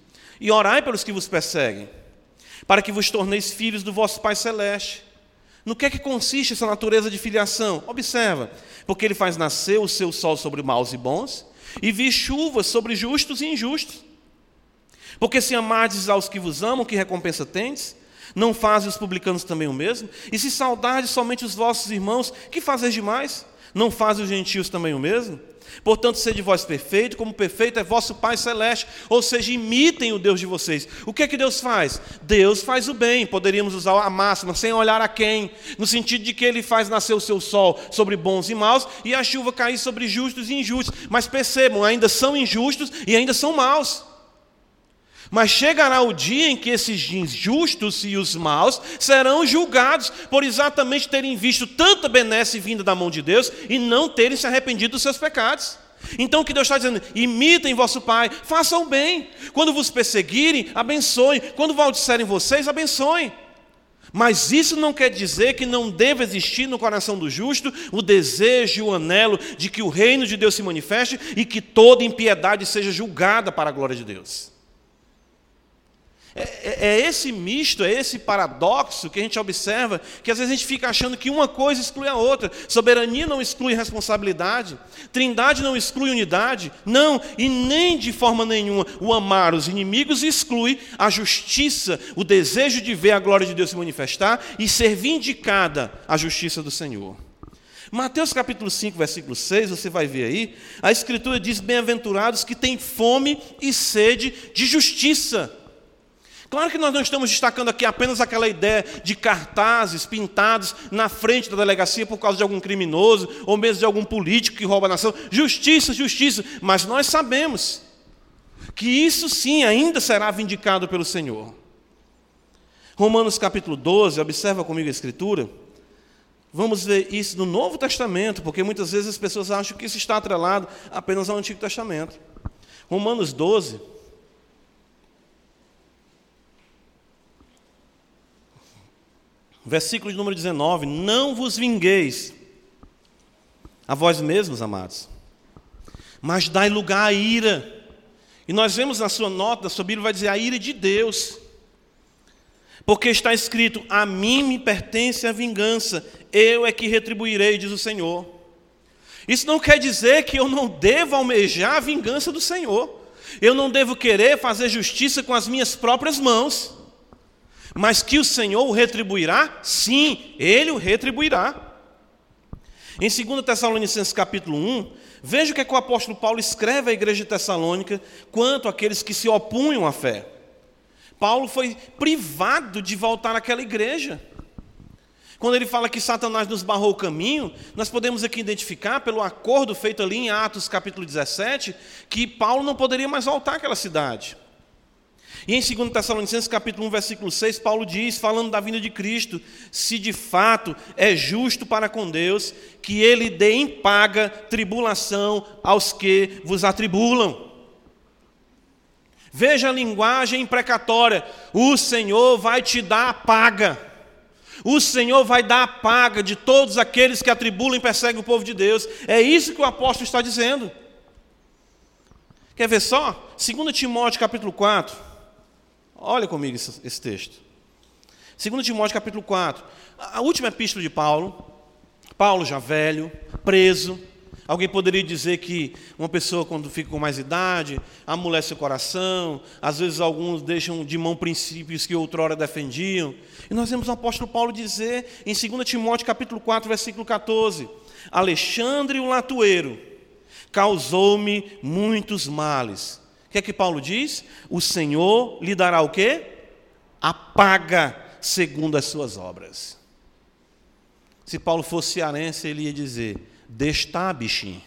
e orai pelos que vos perseguem, para que vos torneis filhos do vosso Pai Celeste. No que é que consiste essa natureza de filiação? Observa, porque ele faz nascer o seu sol sobre maus e bons, e vi chuvas sobre justos e injustos. Porque se amardes aos que vos amam, que recompensa tendes? Não fazem os publicanos também o mesmo? E se saudardes somente os vossos irmãos, que fazeis demais? Não fazem os gentios também o mesmo? Portanto, sede vós perfeito, como perfeito é vosso Pai Celeste. Ou seja, imitem o Deus de vocês. O que é que Deus faz? Deus faz o bem. Poderíamos usar a máxima, sem olhar a quem, no sentido de que Ele faz nascer o seu sol sobre bons e maus e a chuva cair sobre justos e injustos. Mas percebam, ainda são injustos e ainda são maus. Mas chegará o dia em que esses injustos e os maus serão julgados por exatamente terem visto tanta benesse vinda da mão de Deus e não terem se arrependido dos seus pecados. Então o que Deus está dizendo? Imitem vosso Pai, façam bem. Quando vos perseguirem, abençoem. Quando maldicerem vocês, abençoem. Mas isso não quer dizer que não deva existir no coração do justo o desejo e o anelo de que o reino de Deus se manifeste e que toda impiedade seja julgada para a glória de Deus. É, é, é, esse misto, é esse paradoxo que a gente observa, que às vezes a gente fica achando que uma coisa exclui a outra. Soberania não exclui responsabilidade, trindade não exclui unidade, não, e nem de forma nenhuma o amar os inimigos exclui a justiça, o desejo de ver a glória de Deus se manifestar e ser vindicada a justiça do Senhor. Mateus capítulo 5, versículo 6, você vai ver aí, a Escritura diz: Bem-aventurados que têm fome e sede de justiça Claro que nós não estamos destacando aqui apenas aquela ideia de cartazes pintados na frente da delegacia por causa de algum criminoso ou mesmo de algum político que rouba a nação. Justiça, justiça. Mas nós sabemos que isso sim ainda será vindicado pelo Senhor. Romanos capítulo 12, observa comigo a escritura. Vamos ver isso no Novo Testamento, porque muitas vezes as pessoas acham que isso está atrelado apenas ao Antigo Testamento. Romanos 12. Versículo de número 19: Não vos vingueis a vós mesmos, amados, mas dai lugar à ira. E nós vemos na sua nota, na sua Bíblia, vai dizer a ira de Deus. Porque está escrito: A mim me pertence a vingança, eu é que retribuirei, diz o Senhor. Isso não quer dizer que eu não devo almejar a vingança do Senhor. Eu não devo querer fazer justiça com as minhas próprias mãos. Mas que o Senhor o retribuirá? Sim, ele o retribuirá. Em 2 Tessalonicenses capítulo 1, veja o que, é que o apóstolo Paulo escreve à igreja de Tessalônica quanto àqueles que se opunham à fé. Paulo foi privado de voltar àquela igreja. Quando ele fala que Satanás nos barrou o caminho, nós podemos aqui identificar, pelo acordo feito ali em Atos capítulo 17, que Paulo não poderia mais voltar àquela cidade. E em 2 Tessalonicenses capítulo 1, versículo 6, Paulo diz, falando da vinda de Cristo, se de fato é justo para com Deus que ele dê em paga tribulação aos que vos atribulam. Veja a linguagem imprecatória, o Senhor vai te dar a paga. O Senhor vai dar a paga de todos aqueles que atribulam e perseguem o povo de Deus. É isso que o apóstolo está dizendo. Quer ver só? 2 Timóteo capítulo 4. Olha comigo esse, esse texto. 2 Timóteo capítulo 4. A última epístola de Paulo. Paulo já velho, preso. Alguém poderia dizer que uma pessoa, quando fica com mais idade, amolece o coração, às vezes alguns deixam de mão princípios que outrora defendiam. E nós vemos o apóstolo Paulo dizer em 2 Timóteo capítulo 4, versículo 14: Alexandre o latueiro causou-me muitos males o que é que Paulo diz? O Senhor lhe dará o quê? A paga segundo as suas obras. Se Paulo fosse cearense, ele ia dizer: Destar, bichinho.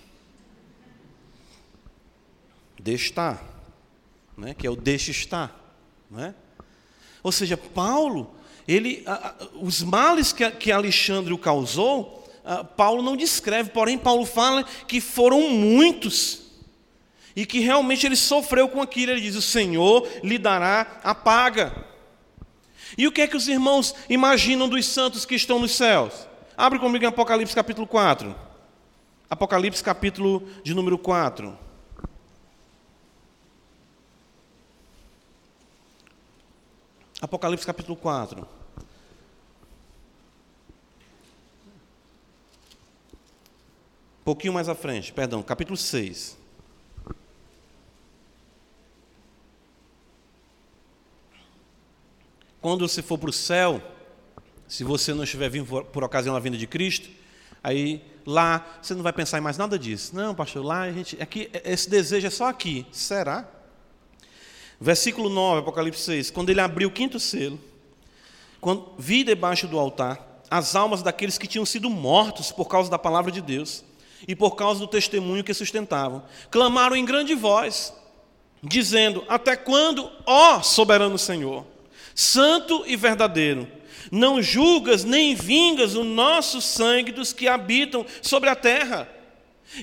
Destar. Né? Que é o deixa estar. Né? Ou seja, Paulo, ele, os males que, que Alexandre o causou, Paulo não descreve, porém, Paulo fala que foram muitos e que realmente ele sofreu com aquilo. Ele diz: O Senhor lhe dará a paga. E o que é que os irmãos imaginam dos santos que estão nos céus? Abre comigo em Apocalipse capítulo 4. Apocalipse capítulo de número 4. Apocalipse capítulo 4. Um pouquinho mais à frente, perdão, capítulo 6. Quando você for para o céu, se você não estiver vindo por, por, ocasião da vinda de Cristo, aí lá você não vai pensar em mais nada disso. Não, pastor, lá a gente. Aqui, esse desejo é só aqui. Será? Versículo 9, Apocalipse 6. Quando ele abriu o quinto selo, quando vi debaixo do altar as almas daqueles que tinham sido mortos por causa da palavra de Deus e por causa do testemunho que sustentavam, clamaram em grande voz, dizendo: Até quando, ó soberano Senhor? Santo e verdadeiro. Não julgas nem vingas o nosso sangue dos que habitam sobre a terra.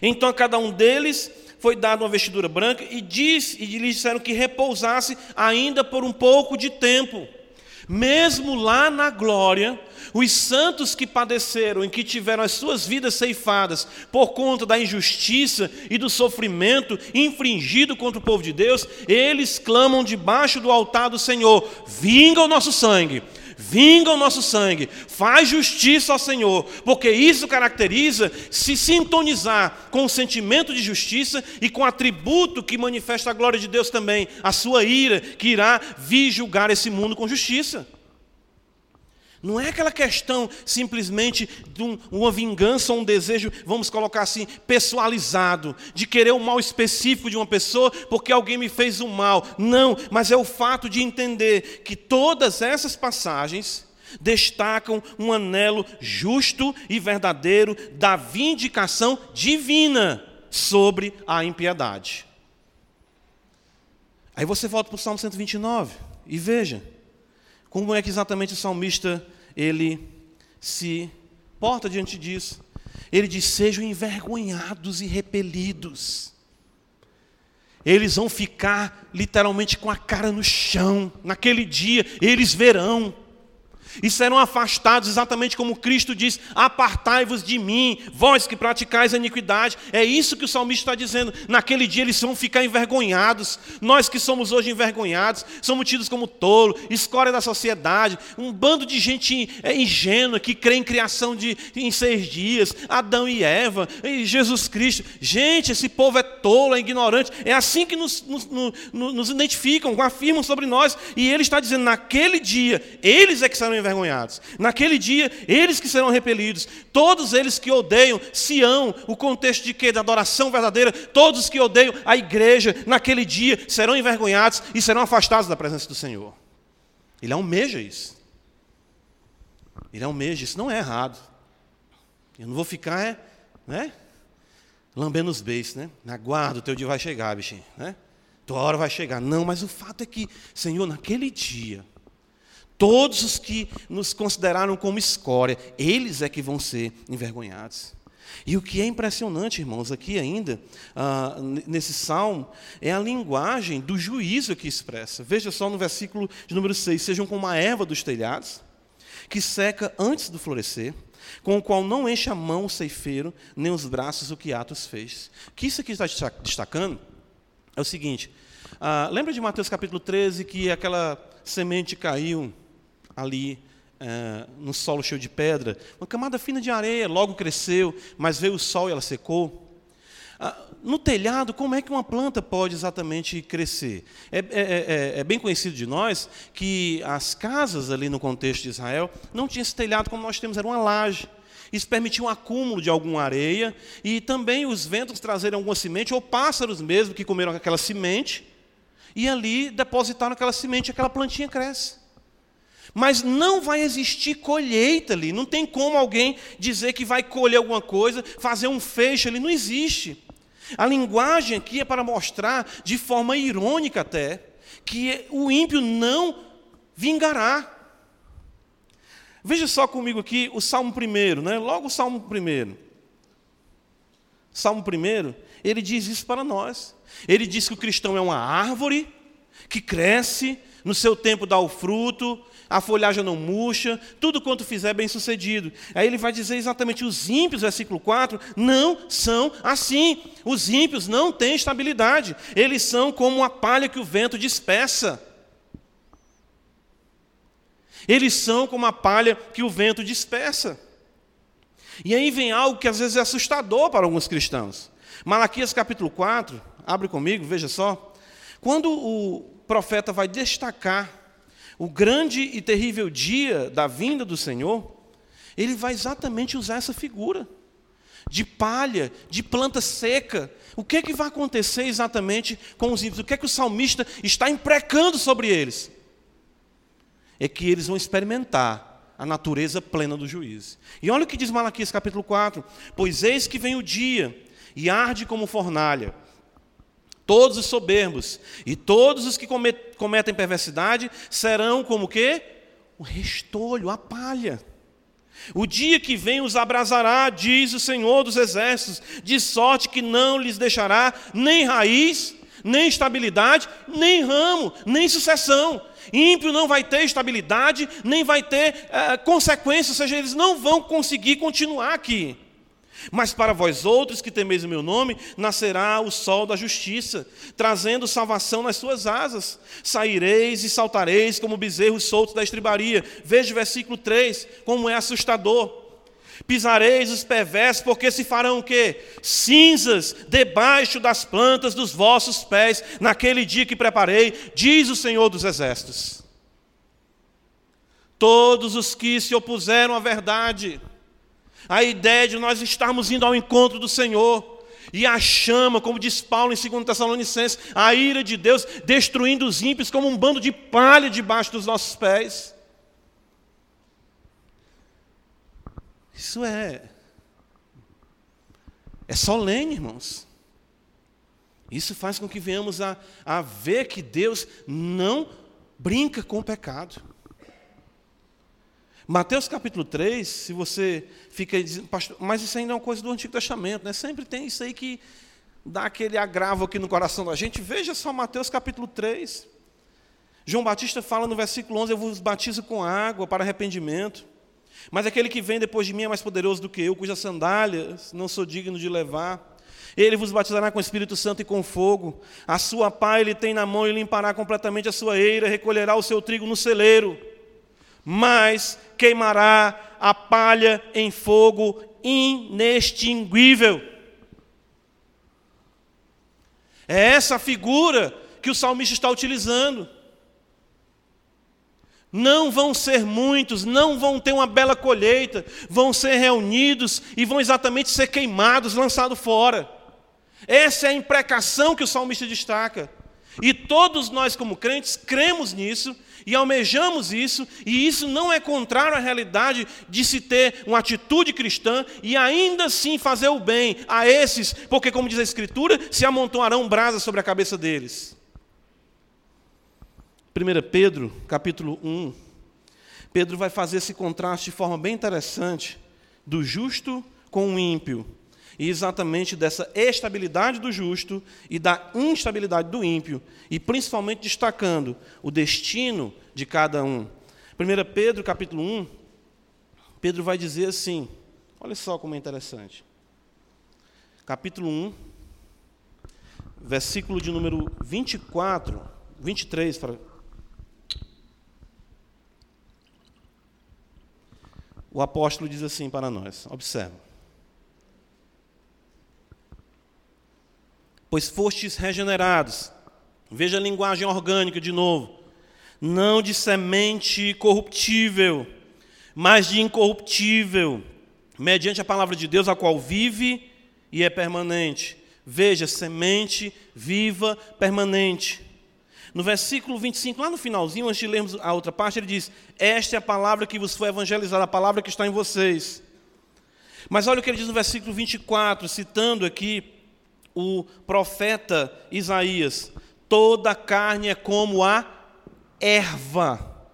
Então a cada um deles foi dada uma vestidura branca e, diz, e lhes disseram que repousasse ainda por um pouco de tempo. Mesmo lá na glória, os santos que padeceram e que tiveram as suas vidas ceifadas por conta da injustiça e do sofrimento infringido contra o povo de Deus, eles clamam debaixo do altar do Senhor: vinga o nosso sangue, vinga o nosso sangue, faz justiça ao Senhor, porque isso caracteriza se sintonizar com o sentimento de justiça e com o atributo que manifesta a glória de Deus também, a sua ira, que irá vir julgar esse mundo com justiça. Não é aquela questão simplesmente de um, uma vingança ou um desejo, vamos colocar assim, pessoalizado, de querer o mal específico de uma pessoa porque alguém me fez um mal. Não, mas é o fato de entender que todas essas passagens destacam um anelo justo e verdadeiro da vindicação divina sobre a impiedade. Aí você volta para o Salmo 129 e veja. Como é que exatamente o salmista ele se porta diante disso? Ele diz: sejam envergonhados e repelidos. Eles vão ficar literalmente com a cara no chão. Naquele dia, eles verão e serão afastados, exatamente como Cristo diz: Apartai-vos de mim, vós que praticais a iniquidade. É isso que o salmista está dizendo. Naquele dia eles vão ficar envergonhados. Nós que somos hoje envergonhados, somos tidos como tolo, escória da sociedade, um bando de gente é, ingênua que crê em criação de, em seis dias, Adão e Eva, e Jesus Cristo. Gente, esse povo é tolo, é ignorante. É assim que nos, nos, nos, nos identificam, afirmam sobre nós. E ele está dizendo: naquele dia, eles é que serão envergonhados. Naquele dia, eles que serão repelidos. Todos eles que odeiam Sião, o contexto de quê? Da adoração verdadeira. Todos os que odeiam a igreja, naquele dia, serão envergonhados e serão afastados da presença do Senhor. Ele almeja isso. Ele almeja, isso não é errado. Eu não vou ficar, é, né? Lambendo os beijos, né? Aguarda, o teu dia vai chegar, bichinho, né? Tua hora vai chegar. Não, mas o fato é que, Senhor, naquele dia, Todos os que nos consideraram como escória, eles é que vão ser envergonhados. E o que é impressionante, irmãos, aqui ainda, ah, nesse salmo, é a linguagem do juízo que expressa. Veja só no versículo de número 6: Sejam como a erva dos telhados, que seca antes do florescer, com o qual não enche a mão o ceifeiro, nem os braços o que Atos fez. O que isso aqui está destacando é o seguinte: ah, lembra de Mateus capítulo 13, que aquela semente caiu ali é, no solo cheio de pedra, uma camada fina de areia, logo cresceu, mas veio o sol e ela secou. Ah, no telhado, como é que uma planta pode exatamente crescer? É, é, é, é, bem conhecido de nós que as casas ali no contexto de Israel não tinham esse telhado como nós temos, era uma laje. Isso permitia um acúmulo de alguma areia e também os ventos trazerem alguma semente, ou pássaros mesmo que comeram aquela semente, e ali depositaram aquela semente aquela plantinha cresce. Mas não vai existir colheita ali. Não tem como alguém dizer que vai colher alguma coisa, fazer um fecho ali. Não existe. A linguagem aqui é para mostrar, de forma irônica até, que o ímpio não vingará. Veja só comigo aqui o Salmo 1, né? logo o Salmo 1. Salmo 1, ele diz isso para nós. Ele diz que o cristão é uma árvore que cresce, no seu tempo dá o fruto, a folhagem não murcha, tudo quanto fizer bem sucedido. Aí ele vai dizer exatamente: os ímpios, versículo 4, não são assim. Os ímpios não têm estabilidade, eles são como a palha que o vento dispersa. Eles são como a palha que o vento dispersa. E aí vem algo que às vezes é assustador para alguns cristãos. Malaquias capítulo 4, abre comigo, veja só. Quando o profeta vai destacar o grande e terrível dia da vinda do Senhor, ele vai exatamente usar essa figura de palha, de planta seca. O que, é que vai acontecer exatamente com os ímpios? O que é que o salmista está imprecando sobre eles? É que eles vão experimentar a natureza plena do juízo. E olha o que diz Malaquias capítulo 4: Pois eis que vem o dia, e arde como fornalha, Todos os soberbos e todos os que cometem perversidade serão como que? O restolho, a palha. O dia que vem os abrasará, diz o Senhor dos Exércitos, de sorte que não lhes deixará nem raiz, nem estabilidade, nem ramo, nem sucessão. Ímpio não vai ter estabilidade, nem vai ter é, consequências, ou seja, eles não vão conseguir continuar aqui. Mas para vós outros que temeis o meu nome, nascerá o sol da justiça, trazendo salvação nas suas asas. Saireis e saltareis como bezerros soltos da estribaria. Veja o versículo 3, como é assustador. Pisareis os perversos, porque se farão o quê? Cinzas debaixo das plantas dos vossos pés, naquele dia que preparei, diz o Senhor dos Exércitos. Todos os que se opuseram à verdade, a ideia de nós estarmos indo ao encontro do Senhor, e a chama, como diz Paulo em 2 Tessalonicenses, a ira de Deus destruindo os ímpios como um bando de palha debaixo dos nossos pés. Isso é é solene, irmãos. Isso faz com que venhamos a, a ver que Deus não brinca com o pecado. Mateus capítulo 3, se você fica dizendo, mas isso ainda é uma coisa do Antigo Testamento, né? Sempre tem isso aí que dá aquele agravo aqui no coração da gente. Veja só Mateus capítulo 3. João Batista fala no versículo 11: Eu vos batizo com água para arrependimento. Mas aquele que vem depois de mim é mais poderoso do que eu, cujas sandálias não sou digno de levar. Ele vos batizará com o Espírito Santo e com fogo. A sua pá ele tem na mão e limpará completamente a sua eira, recolherá o seu trigo no celeiro mas queimará a palha em fogo inextinguível. É essa figura que o salmista está utilizando. Não vão ser muitos, não vão ter uma bela colheita, vão ser reunidos e vão exatamente ser queimados, lançados fora. Essa é a imprecação que o salmista destaca. E todos nós, como crentes, cremos nisso e almejamos isso, e isso não é contrário à realidade de se ter uma atitude cristã e ainda assim fazer o bem a esses, porque, como diz a Escritura, se amontoarão brasas sobre a cabeça deles. 1 Pedro, capítulo 1. Pedro vai fazer esse contraste de forma bem interessante do justo com o ímpio e exatamente dessa estabilidade do justo e da instabilidade do ímpio, e principalmente destacando o destino de cada um. 1 Pedro, capítulo 1, Pedro vai dizer assim: olha só como é interessante. Capítulo 1, versículo de número 24, 23, para o apóstolo diz assim para nós: observa. Pois fostes regenerados. Veja a linguagem orgânica de novo. Não de semente corruptível, mas de incorruptível, mediante a palavra de Deus, a qual vive e é permanente. Veja, semente viva, permanente. No versículo 25, lá no finalzinho, antes de lermos a outra parte, ele diz: Esta é a palavra que vos foi evangelizada, a palavra que está em vocês. Mas olha o que ele diz no versículo 24, citando aqui o profeta Isaías: toda carne é como a erva,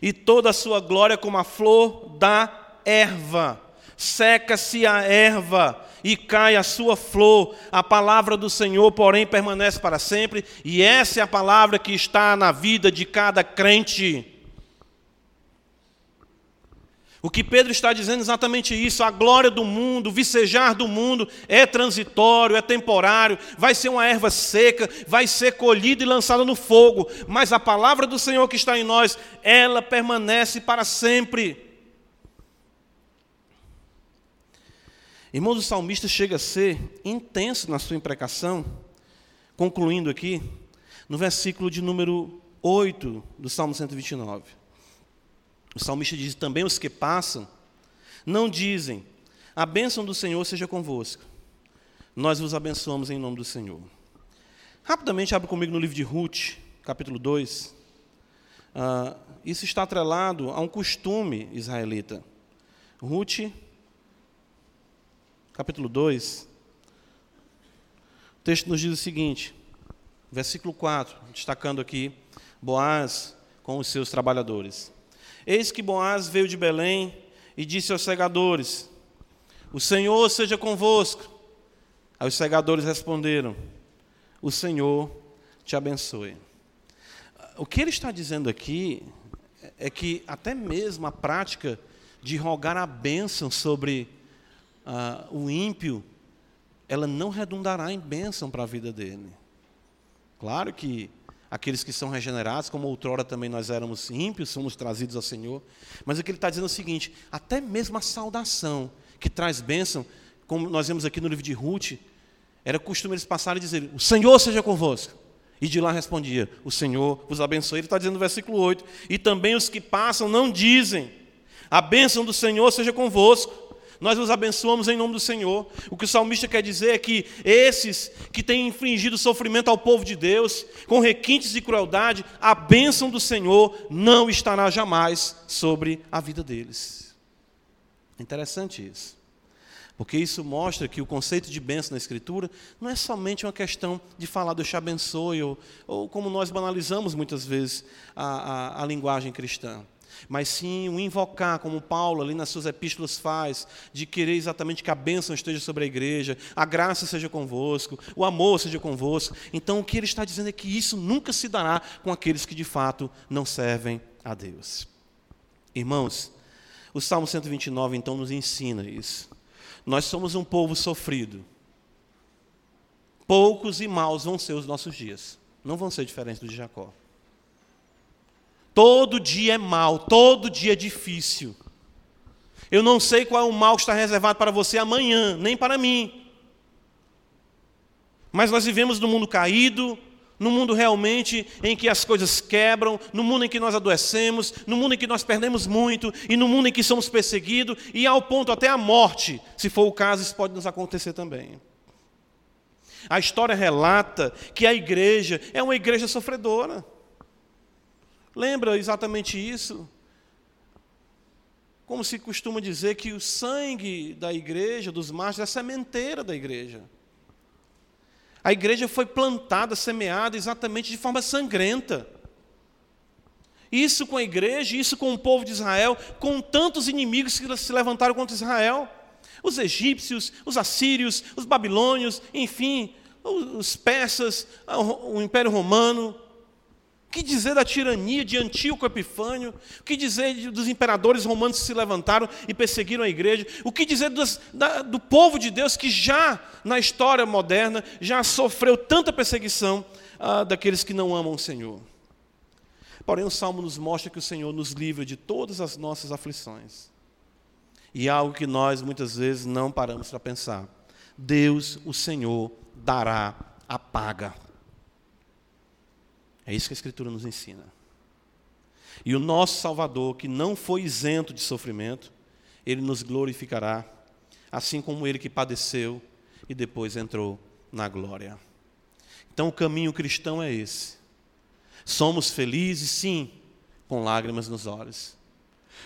e toda a sua glória como a flor da erva. Seca-se a erva e cai a sua flor. A palavra do Senhor, porém, permanece para sempre, e essa é a palavra que está na vida de cada crente. O que Pedro está dizendo é exatamente isso: a glória do mundo, o vicejar do mundo é transitório, é temporário, vai ser uma erva seca, vai ser colhida e lançada no fogo, mas a palavra do Senhor que está em nós, ela permanece para sempre. Irmãos, o salmista chega a ser intenso na sua imprecação, concluindo aqui, no versículo de número 8 do Salmo 129. O salmista diz: também os que passam não dizem, a bênção do Senhor seja convosco. Nós vos abençoamos em nome do Senhor. Rapidamente, abra comigo no livro de Ruth, capítulo 2. Ah, isso está atrelado a um costume israelita. Ruth, capítulo 2. O texto nos diz o seguinte, versículo 4, destacando aqui Boaz com os seus trabalhadores. Eis que Boaz veio de Belém e disse aos segadores: O Senhor seja convosco. Aí os segadores responderam: O Senhor te abençoe. O que ele está dizendo aqui é que até mesmo a prática de rogar a bênção sobre uh, o ímpio, ela não redundará em bênção para a vida dele. Claro que aqueles que são regenerados, como outrora também nós éramos ímpios, somos trazidos ao Senhor. Mas o que ele está dizendo é o seguinte: até mesmo a saudação que traz bênção, como nós vemos aqui no livro de Ruth, era costume eles passarem e dizer: O Senhor seja convosco. E de lá respondia: O Senhor vos abençoe. Ele está dizendo no versículo 8: E também os que passam não dizem: A bênção do Senhor seja convosco. Nós os abençoamos em nome do Senhor. O que o salmista quer dizer é que esses que têm infligido sofrimento ao povo de Deus, com requintes de crueldade, a bênção do Senhor não estará jamais sobre a vida deles. Interessante isso. Porque isso mostra que o conceito de bênção na Escritura não é somente uma questão de falar Deus te abençoe, ou, ou como nós banalizamos muitas vezes a, a, a linguagem cristã mas sim o invocar, como Paulo ali nas suas epístolas faz, de querer exatamente que a bênção esteja sobre a igreja, a graça seja convosco, o amor seja convosco. Então o que ele está dizendo é que isso nunca se dará com aqueles que de fato não servem a Deus. Irmãos, o Salmo 129 então nos ensina isso. Nós somos um povo sofrido. Poucos e maus vão ser os nossos dias. Não vão ser diferentes do de Jacó. Todo dia é mal, todo dia é difícil. Eu não sei qual é o mal que está reservado para você amanhã, nem para mim. Mas nós vivemos num mundo caído, num mundo realmente em que as coisas quebram, no mundo em que nós adoecemos, no mundo em que nós perdemos muito, e no mundo em que somos perseguidos, e ao ponto até a morte, se for o caso, isso pode nos acontecer também. A história relata que a igreja é uma igreja sofredora. Lembra exatamente isso? Como se costuma dizer que o sangue da igreja, dos machos, é a sementeira da igreja. A igreja foi plantada, semeada exatamente de forma sangrenta. Isso com a igreja, isso com o povo de Israel, com tantos inimigos que se levantaram contra Israel. Os egípcios, os assírios, os babilônios, enfim, os persas, o Império Romano, que dizer da tirania de Antíoco Epifânio? O que dizer dos imperadores romanos que se levantaram e perseguiram a igreja? O que dizer dos, da, do povo de Deus que já na história moderna já sofreu tanta perseguição ah, daqueles que não amam o Senhor? Porém, o Salmo nos mostra que o Senhor nos livra de todas as nossas aflições. E é algo que nós muitas vezes não paramos para pensar. Deus, o Senhor, dará a paga. É isso que a Escritura nos ensina. E o nosso Salvador, que não foi isento de sofrimento, ele nos glorificará, assim como ele que padeceu e depois entrou na glória. Então o caminho cristão é esse. Somos felizes, sim, com lágrimas nos olhos.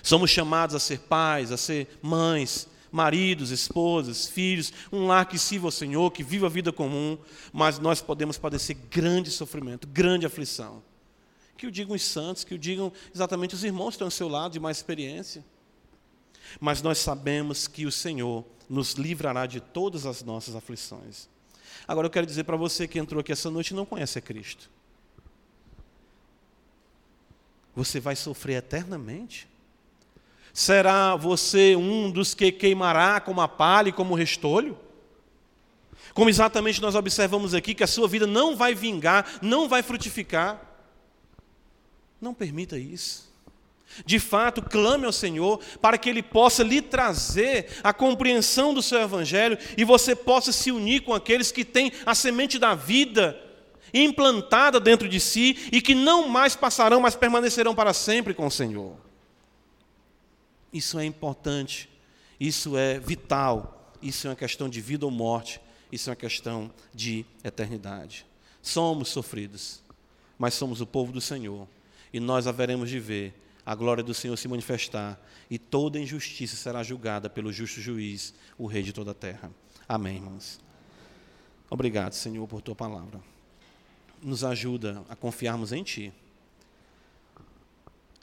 Somos chamados a ser pais, a ser mães, maridos, esposas, filhos, um lar que sirva ao Senhor, que viva a vida comum, mas nós podemos padecer grande sofrimento, grande aflição. Que o digam os santos, que o digam exatamente os irmãos que estão ao seu lado de mais experiência. Mas nós sabemos que o Senhor nos livrará de todas as nossas aflições. Agora eu quero dizer para você que entrou aqui essa noite e não conhece a Cristo. Você vai sofrer eternamente? Será você um dos que queimará como a palha e como restolho? Como exatamente nós observamos aqui que a sua vida não vai vingar, não vai frutificar. Não permita isso. De fato, clame ao Senhor para que Ele possa lhe trazer a compreensão do seu Evangelho e você possa se unir com aqueles que têm a semente da vida implantada dentro de si e que não mais passarão, mas permanecerão para sempre com o Senhor. Isso é importante, isso é vital, isso é uma questão de vida ou morte, isso é uma questão de eternidade. Somos sofridos, mas somos o povo do Senhor, e nós haveremos de ver a glória do Senhor se manifestar, e toda injustiça será julgada pelo justo juiz, o Rei de toda a terra. Amém, irmãos. Obrigado, Senhor, por tua palavra. Nos ajuda a confiarmos em Ti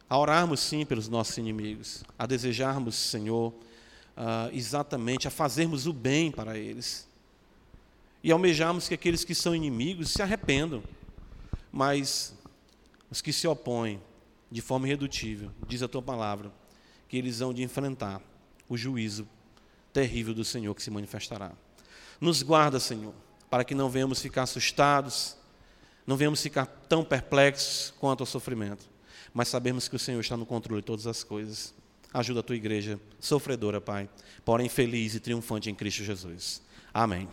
a orarmos sim pelos nossos inimigos, a desejarmos, Senhor, uh, exatamente a fazermos o bem para eles. E almejarmos que aqueles que são inimigos se arrependam, mas os que se opõem de forma irredutível, diz a tua palavra, que eles hão de enfrentar o juízo terrível do Senhor que se manifestará. Nos guarda, Senhor, para que não venhamos ficar assustados, não venhamos ficar tão perplexos quanto ao sofrimento, mas sabemos que o Senhor está no controle de todas as coisas. Ajuda a tua igreja sofredora, Pai, porém feliz e triunfante em Cristo Jesus. Amém.